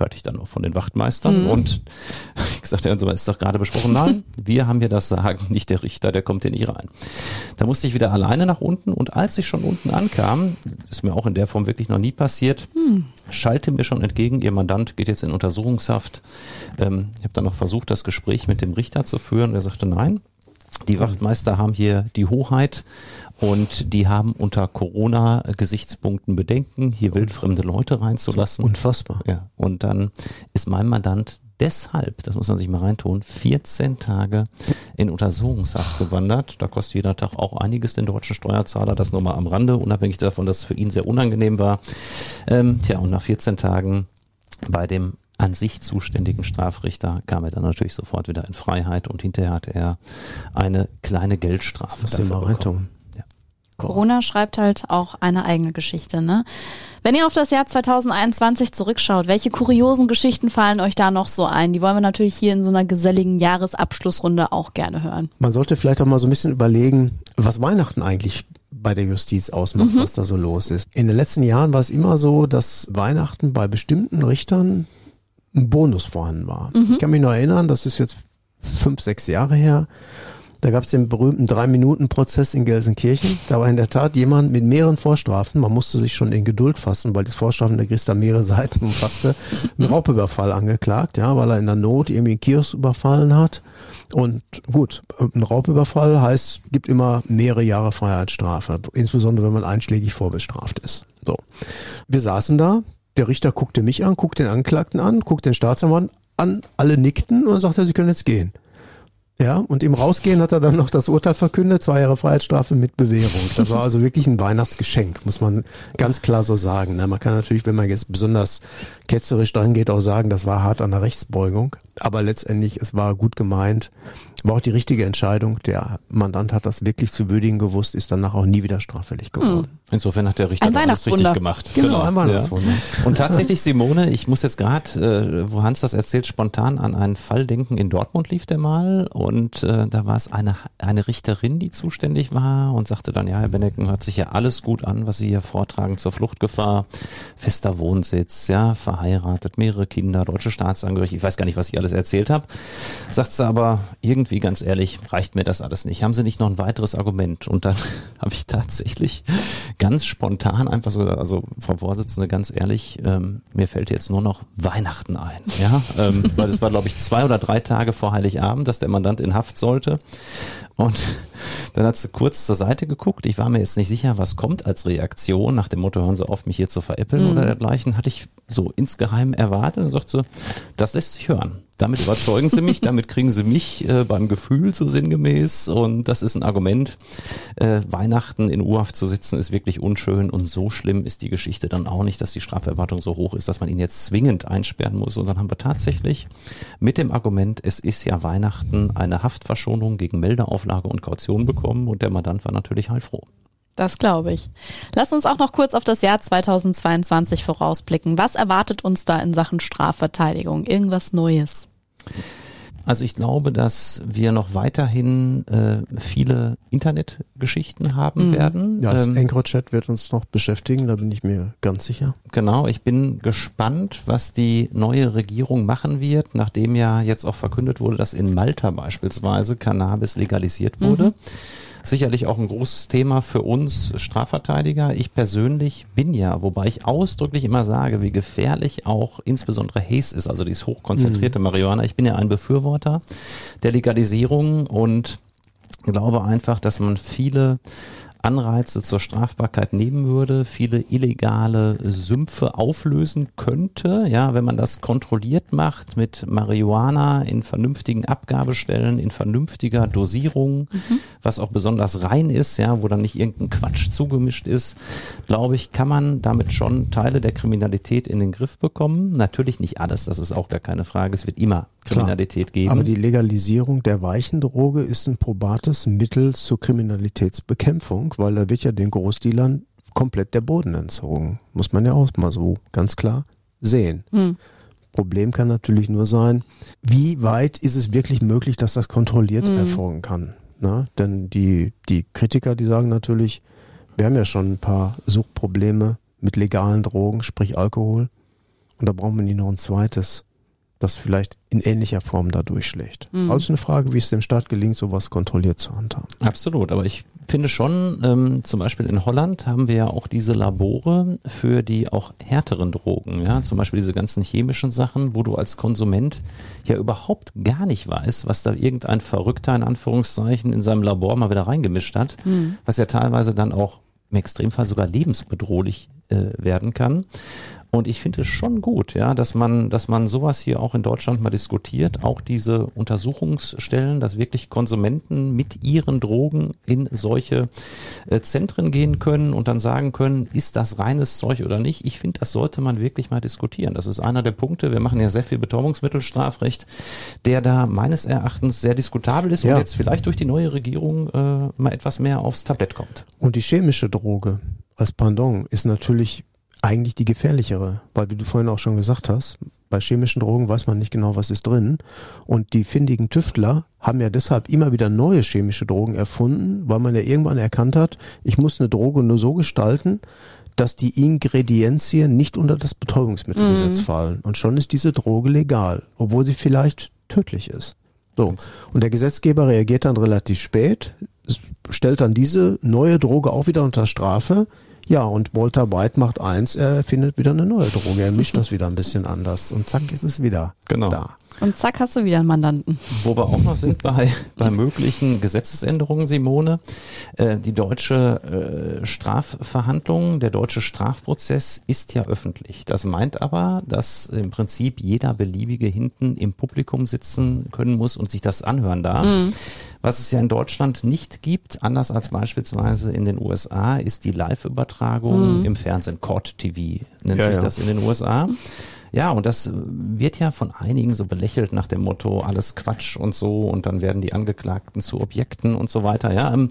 hörte ich dann noch von den Wachtmeistern. Mhm. Und *laughs* ich sagte dann so, ist doch gerade besprochen, nein, wir haben hier das Sagen, nicht der Richter, der kommt hier nicht rein. Da musste ich wieder alleine nach unten und als ich schon unten ankam, ist mir auch in der Form wirklich noch nie passiert, mhm. schalte mir schon entgegen, ihr Mandant geht jetzt in Untersuchungshaft. Ähm, ich habe dann noch versucht, das Gespräch mit dem Richter zu führen. Er sagte, nein, die Wachtmeister haben hier die Hoheit und die haben unter Corona-Gesichtspunkten Bedenken, hier wildfremde Leute reinzulassen. Unfassbar. Ja. Und dann ist mein Mandant deshalb, das muss man sich mal reintun, 14 Tage in Untersuchungshaft gewandert. Da kostet jeder Tag auch einiges den deutschen Steuerzahler, das nur mal am Rande, unabhängig davon, dass es für ihn sehr unangenehm war. Ähm, tja, und nach 14 Tagen bei dem an sich zuständigen Strafrichter kam er dann natürlich sofort wieder in Freiheit und hinterher hatte er eine kleine Geldstrafe. Was dafür bekommen. Corona schreibt halt auch eine eigene Geschichte, ne? Wenn ihr auf das Jahr 2021 zurückschaut, welche kuriosen Geschichten fallen euch da noch so ein? Die wollen wir natürlich hier in so einer geselligen Jahresabschlussrunde auch gerne hören. Man sollte vielleicht auch mal so ein bisschen überlegen, was Weihnachten eigentlich bei der Justiz ausmacht, mhm. was da so los ist. In den letzten Jahren war es immer so, dass Weihnachten bei bestimmten Richtern ein Bonus vorhanden war. Mhm. Ich kann mich noch erinnern, das ist jetzt fünf, sechs Jahre her. Da gab es den berühmten Drei-Minuten-Prozess in Gelsenkirchen. Da war in der Tat jemand mit mehreren Vorstrafen, man musste sich schon in Geduld fassen, weil das Vorstrafen der Christa mehrere *laughs* Seiten umfasste, einen Raubüberfall angeklagt, ja, weil er in der Not irgendwie einen Kiosk überfallen hat. Und gut, ein Raubüberfall heißt, gibt immer mehrere Jahre Freiheitsstrafe, insbesondere wenn man einschlägig vorbestraft ist. So. Wir saßen da, der Richter guckte mich an, guckte den Anklagten an, guckte den Staatsanwalt an, alle nickten und sagte, sie können jetzt gehen. Ja, und im Rausgehen hat er dann noch das Urteil verkündet, zwei Jahre Freiheitsstrafe mit Bewährung. Das war also wirklich ein Weihnachtsgeschenk, muss man ganz klar so sagen. Man kann natürlich, wenn man jetzt besonders ketzerisch dran geht, auch sagen, das war hart an der Rechtsbeugung. Aber letztendlich, es war gut gemeint. War auch die richtige Entscheidung. Der Mandant hat das wirklich zu würdigen gewusst, ist danach auch nie wieder straffällig geworden. Hm. Insofern hat der Richter ein alles richtig gemacht. Genau, genau. ein Weihnachtswunder. Ja. Und tatsächlich, Simone, ich muss jetzt gerade, äh, wo Hans das erzählt, spontan an einen Fall denken. In Dortmund lief der mal und äh, da war es eine, eine Richterin, die zuständig war und sagte dann, ja, Herr Bennecken, hört sich ja alles gut an, was Sie hier vortragen zur Fluchtgefahr. Fester Wohnsitz, ja, verheiratet, mehrere Kinder, deutsche Staatsangehörige. Ich weiß gar nicht, was ich alles erzählt habe. Sagt sie aber, irgendwie ganz ehrlich, reicht mir das alles nicht. Haben Sie nicht noch ein weiteres Argument? Und dann *laughs* habe ich tatsächlich ganz spontan einfach so, also Frau Vorsitzende, ganz ehrlich, ähm, mir fällt jetzt nur noch Weihnachten ein. Ja, ähm, weil es war, glaube ich, zwei oder drei Tage vor Heiligabend, dass der Mandant in Haft sollte. Und *laughs* dann hat sie kurz zur Seite geguckt. Ich war mir jetzt nicht sicher, was kommt als Reaktion nach dem Motto, hören Sie auf, mich hier zu veräppeln mhm. oder dergleichen. Hatte ich so insgeheim erwartet und sagt so, das lässt sich hören. Damit überzeugen sie mich, damit kriegen sie mich äh, beim Gefühl so sinngemäß und das ist ein Argument. Äh, Weihnachten in Urhaft zu sitzen ist wirklich unschön und so schlimm ist die Geschichte dann auch nicht, dass die Straferwartung so hoch ist, dass man ihn jetzt zwingend einsperren muss. Und dann haben wir tatsächlich mit dem Argument, es ist ja Weihnachten, eine Haftverschonung gegen Meldeauflage und Kaution bekommen und der Mandant war natürlich heilfroh. Das glaube ich. Lass uns auch noch kurz auf das Jahr 2022 vorausblicken. Was erwartet uns da in Sachen Strafverteidigung? Irgendwas Neues? Also ich glaube, dass wir noch weiterhin äh, viele Internet Geschichten haben werden. Ja, das Ähm, EncroChat wird uns noch beschäftigen, da bin ich mir ganz sicher. Genau, ich bin gespannt, was die neue Regierung machen wird, nachdem ja jetzt auch verkündet wurde, dass in Malta beispielsweise Cannabis legalisiert wurde. Sicherlich auch ein großes Thema für uns Strafverteidiger. Ich persönlich bin ja, wobei ich ausdrücklich immer sage, wie gefährlich auch insbesondere Haze ist, also dieses hochkonzentrierte Marihuana. Ich bin ja ein Befürworter der Legalisierung und glaube einfach, dass man viele Anreize zur Strafbarkeit nehmen würde, viele illegale Sümpfe auflösen könnte, ja, wenn man das kontrolliert macht mit Marihuana in vernünftigen Abgabestellen, in vernünftiger Dosierung, was auch besonders rein ist, ja, wo dann nicht irgendein Quatsch zugemischt ist, glaube ich, kann man damit schon Teile der Kriminalität in den Griff bekommen. Natürlich nicht alles, das ist auch gar keine Frage. Es wird immer Kriminalität geben. Aber die Legalisierung der weichen Droge ist ein probates Mittel zur Kriminalitätsbekämpfung, weil da wird ja den Großdealern komplett der Boden entzogen. Muss man ja auch mal so ganz klar sehen. Problem kann natürlich nur sein, wie weit ist es wirklich möglich, dass das kontrolliert erfolgen kann. Na? Denn die, die Kritiker, die sagen natürlich, wir haben ja schon ein paar Suchtprobleme mit legalen Drogen, sprich Alkohol. Und da brauchen wir nicht noch ein zweites, das vielleicht in ähnlicher Form da durchschlägt. Also ist eine Frage, wie es dem Staat gelingt, sowas kontrolliert zu handhaben. Absolut, aber ich finde schon, ähm, zum Beispiel in Holland haben wir ja auch diese Labore für die auch härteren Drogen, ja, zum Beispiel diese ganzen chemischen Sachen, wo du als Konsument ja überhaupt gar nicht weißt, was da irgendein Verrückter in Anführungszeichen in seinem Labor mal wieder reingemischt hat, was ja teilweise dann auch im Extremfall sogar lebensbedrohlich äh, werden kann. Und ich finde es schon gut, ja, dass man, dass man sowas hier auch in Deutschland mal diskutiert, auch diese Untersuchungsstellen, dass wirklich Konsumenten mit ihren Drogen in solche äh, Zentren gehen können und dann sagen können, ist das reines Zeug oder nicht? Ich finde, das sollte man wirklich mal diskutieren. Das ist einer der Punkte. Wir machen ja sehr viel Betäubungsmittelstrafrecht, der da meines Erachtens sehr diskutabel ist Ja. und jetzt vielleicht durch die neue Regierung äh, mal etwas mehr aufs Tablett kommt. Und die chemische Droge als Pendant ist natürlich eigentlich die gefährlichere, weil wie du vorhin auch schon gesagt hast, bei chemischen Drogen weiß man nicht genau, was ist drin. Und die findigen Tüftler haben ja deshalb immer wieder neue chemische Drogen erfunden, weil man ja irgendwann erkannt hat, ich muss eine Droge nur so gestalten, dass die Ingredienzien nicht unter das Betäubungsmittelgesetz fallen. Und schon ist diese Droge legal, obwohl sie vielleicht tödlich ist. So. Und der Gesetzgeber reagiert dann relativ spät, stellt dann diese neue Droge auch wieder unter Strafe. Ja, und Walter White macht eins, er findet wieder eine neue Droge, er mischt das wieder ein bisschen anders und zack ist es wieder Genau. da. Und zack, hast du wieder einen Mandanten. Wo wir auch noch sind bei, bei möglichen Gesetzesänderungen, Simone. Äh, die deutsche äh, Strafverhandlung, der deutsche Strafprozess ist ja öffentlich. Das meint aber, dass im Prinzip jeder Beliebige hinten im Publikum sitzen können muss und sich das anhören darf. Was es ja in Deutschland nicht gibt, anders als beispielsweise in den USA, ist die Live-Übertragung im Fernsehen. Court TV nennt Ja, sich ja. das in den USA. Ja, und das wird ja von einigen so belächelt nach dem Motto, alles Quatsch und so, und dann werden die Angeklagten zu Objekten und so weiter. Ja, ähm,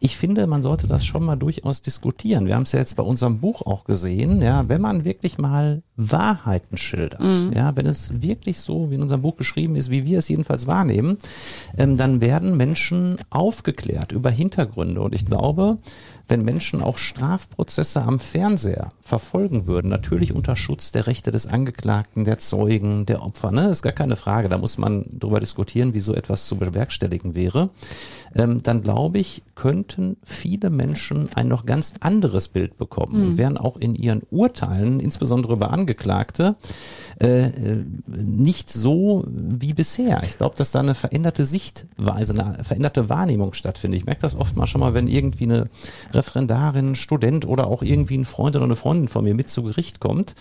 ich finde, man sollte das schon mal durchaus diskutieren. Wir haben es ja jetzt bei unserem Buch auch gesehen, ja, wenn man wirklich mal Wahrheiten schildert, ja, wenn es wirklich so wie in unserem Buch geschrieben ist, wie wir es jedenfalls wahrnehmen, ähm, dann werden Menschen aufgeklärt über Hintergründe. Und ich glaube, wenn Menschen auch Strafprozesse am Fernseher verfolgen würden, natürlich unter Schutz der Rechte des Angeklagten, der Zeugen, der Opfer, ne, ist gar keine Frage, da muss man drüber diskutieren, wie so etwas zu bewerkstelligen wäre, ähm, dann glaube ich, könnten viele Menschen ein noch ganz anderes Bild bekommen und wären auch in ihren Urteilen, insbesondere über Angeklagte, äh, äh, nicht so wie bisher. Ich glaube, dass da eine veränderte Sichtweise, eine veränderte Wahrnehmung stattfindet. Ich merke das oft mal schon mal, wenn irgendwie eine Referendarin, Student oder auch irgendwie ein Freund oder eine Freundin von mir mit zu Gericht kommt,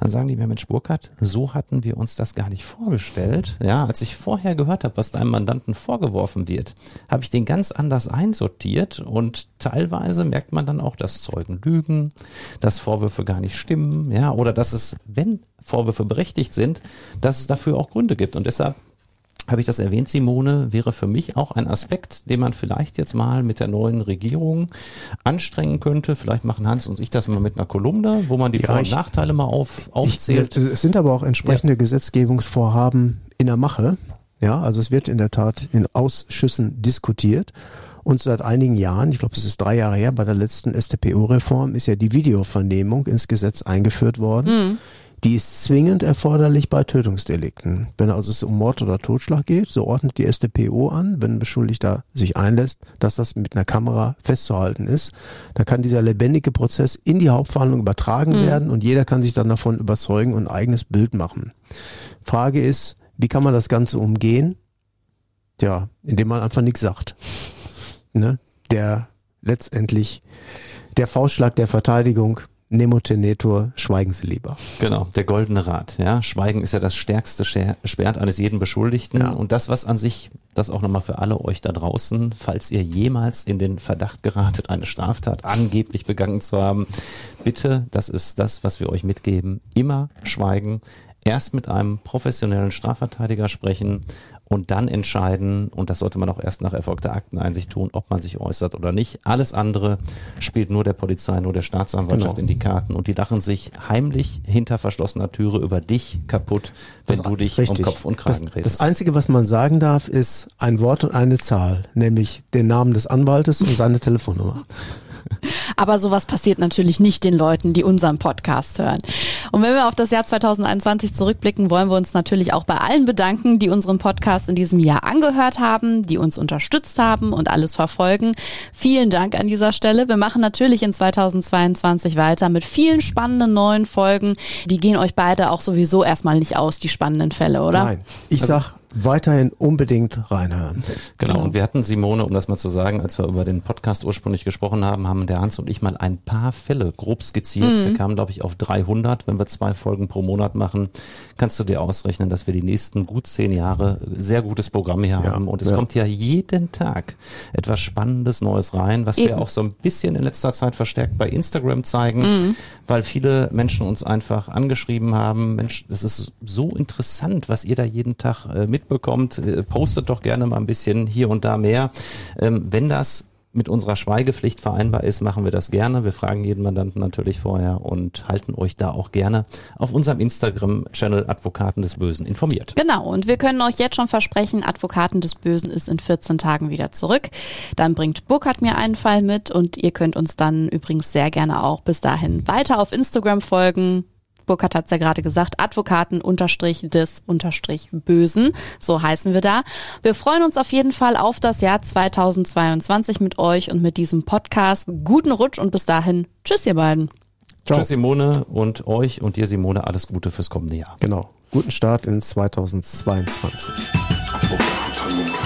dann sagen die mir, Mensch Burkhardt, so hatten wir uns das gar nicht vorgestellt. Ja, als ich vorher gehört habe, was deinem Mandanten vorgeworfen wird, habe ich den ganz anders einsortiert und teilweise merkt man dann auch, dass Zeugen lügen, dass Vorwürfe gar nicht stimmen, ja, oder dass es, wenn Vorwürfe berechtigt sind, dass es dafür auch Gründe gibt. Und deshalb habe ich das erwähnt, Simone, wäre für mich auch ein Aspekt, den man vielleicht jetzt mal mit der neuen Regierung anstrengen könnte. Vielleicht machen Hans und ich das mal mit einer Kolumne, wo man die Ja, Vor- und ich- Nachteile mal auf, Ich, aufzählt. es sind aber auch entsprechende Gesetzgebungsvorhaben in der Mache. Ja, also es wird in der Tat in Ausschüssen diskutiert. Und seit einigen Jahren, ich glaube, es ist drei Jahre her, bei der letzten StPO-Reform ist ja die Videovernehmung ins Gesetz eingeführt worden. Mhm. Die ist zwingend erforderlich bei Tötungsdelikten. Wenn also es um Mord oder Totschlag geht, so ordnet die StPO an, wenn ein Beschuldigter sich einlässt, dass das mit einer Kamera festzuhalten ist. Da kann dieser lebendige Prozess in die Hauptverhandlung übertragen werden und jeder kann sich dann davon überzeugen und ein eigenes Bild machen. Frage ist, wie kann man das Ganze umgehen? Tja, indem man einfach nichts sagt. Ne? Der letztendlich der Faustschlag der Verteidigung, Nemo tenetur, schweigen Sie lieber. Genau, der goldene Rat. Ja, Schweigen ist ja das stärkste Schwert eines jeden Beschuldigten. Ja. Und das, was an sich, das auch nochmal für alle euch da draußen, falls ihr jemals in den Verdacht geratet, eine Straftat angeblich begangen zu haben, bitte, das ist das, was wir euch mitgeben, immer schweigen. Erst mit einem professionellen Strafverteidiger sprechen und dann entscheiden, und das sollte man auch erst nach erfolgter Akteneinsicht tun, ob man sich äußert oder nicht. Alles andere spielt nur der Polizei, nur der Staatsanwaltschaft Genau. in die Karten und die lachen sich heimlich hinter verschlossener Türe über dich kaputt, wenn du dich um Kopf und Kragen das, redest. Das Einzige, was man sagen darf, ist ein Wort und eine Zahl, nämlich den Namen des Anwaltes und seine Telefonnummer. *laughs* Aber sowas passiert natürlich nicht den Leuten, die unseren Podcast hören. Und wenn wir auf das Jahr 2021 zurückblicken, wollen wir uns natürlich auch bei allen bedanken, die unseren Podcast in diesem Jahr angehört haben, die uns unterstützt haben und alles verfolgen. Vielen Dank an dieser Stelle. Wir machen natürlich in 2022 weiter mit vielen spannenden neuen Folgen. Die gehen euch beide auch sowieso erstmal nicht aus, die spannenden Fälle, oder? Nein, ich sag weiterhin unbedingt reinhören. Genau, und wir hatten Simone, um das mal zu sagen, als wir über den Podcast ursprünglich gesprochen haben, haben der Hans und ich mal ein paar Fälle grob skizziert. Wir kamen, glaube ich, auf 300. Wenn wir zwei Folgen pro Monat machen, kannst du dir ausrechnen, dass wir die nächsten gut zehn Jahre sehr gutes Programm hier Ja, haben. Und es ja. kommt ja jeden Tag etwas Spannendes Neues rein, was wir Eben. auch so ein bisschen in letzter Zeit verstärkt bei Instagram zeigen, weil viele Menschen uns einfach angeschrieben haben, Mensch, das ist so interessant, was ihr da jeden Tag äh, mitbekommt. Äh, postet doch gerne mal ein bisschen hier und da mehr. Ähm, wenn das mit unserer Schweigepflicht vereinbar ist, machen wir das gerne. Wir fragen jeden Mandanten natürlich vorher und halten euch da auch gerne auf unserem Instagram-Channel Advokaten des Bösen informiert. Genau, und wir können euch jetzt schon versprechen, Advokaten des Bösen ist in 14 Tagen wieder zurück. Dann bringt Burkhard mir einen Fall mit und ihr könnt uns dann übrigens sehr gerne auch bis dahin weiter auf Instagram folgen. Burkhard hat's ja gerade gesagt, Advokaten unterstrich des unterstrich Bösen, so heißen wir da. Wir freuen uns auf jeden Fall auf das Jahr 2022 mit euch und mit diesem Podcast. Guten Rutsch und bis dahin, tschüss ihr beiden. Ciao. Tschüss Simone und euch und dir Simone alles Gute fürs kommende Jahr. Genau. Guten Start in 2022. Advokaten.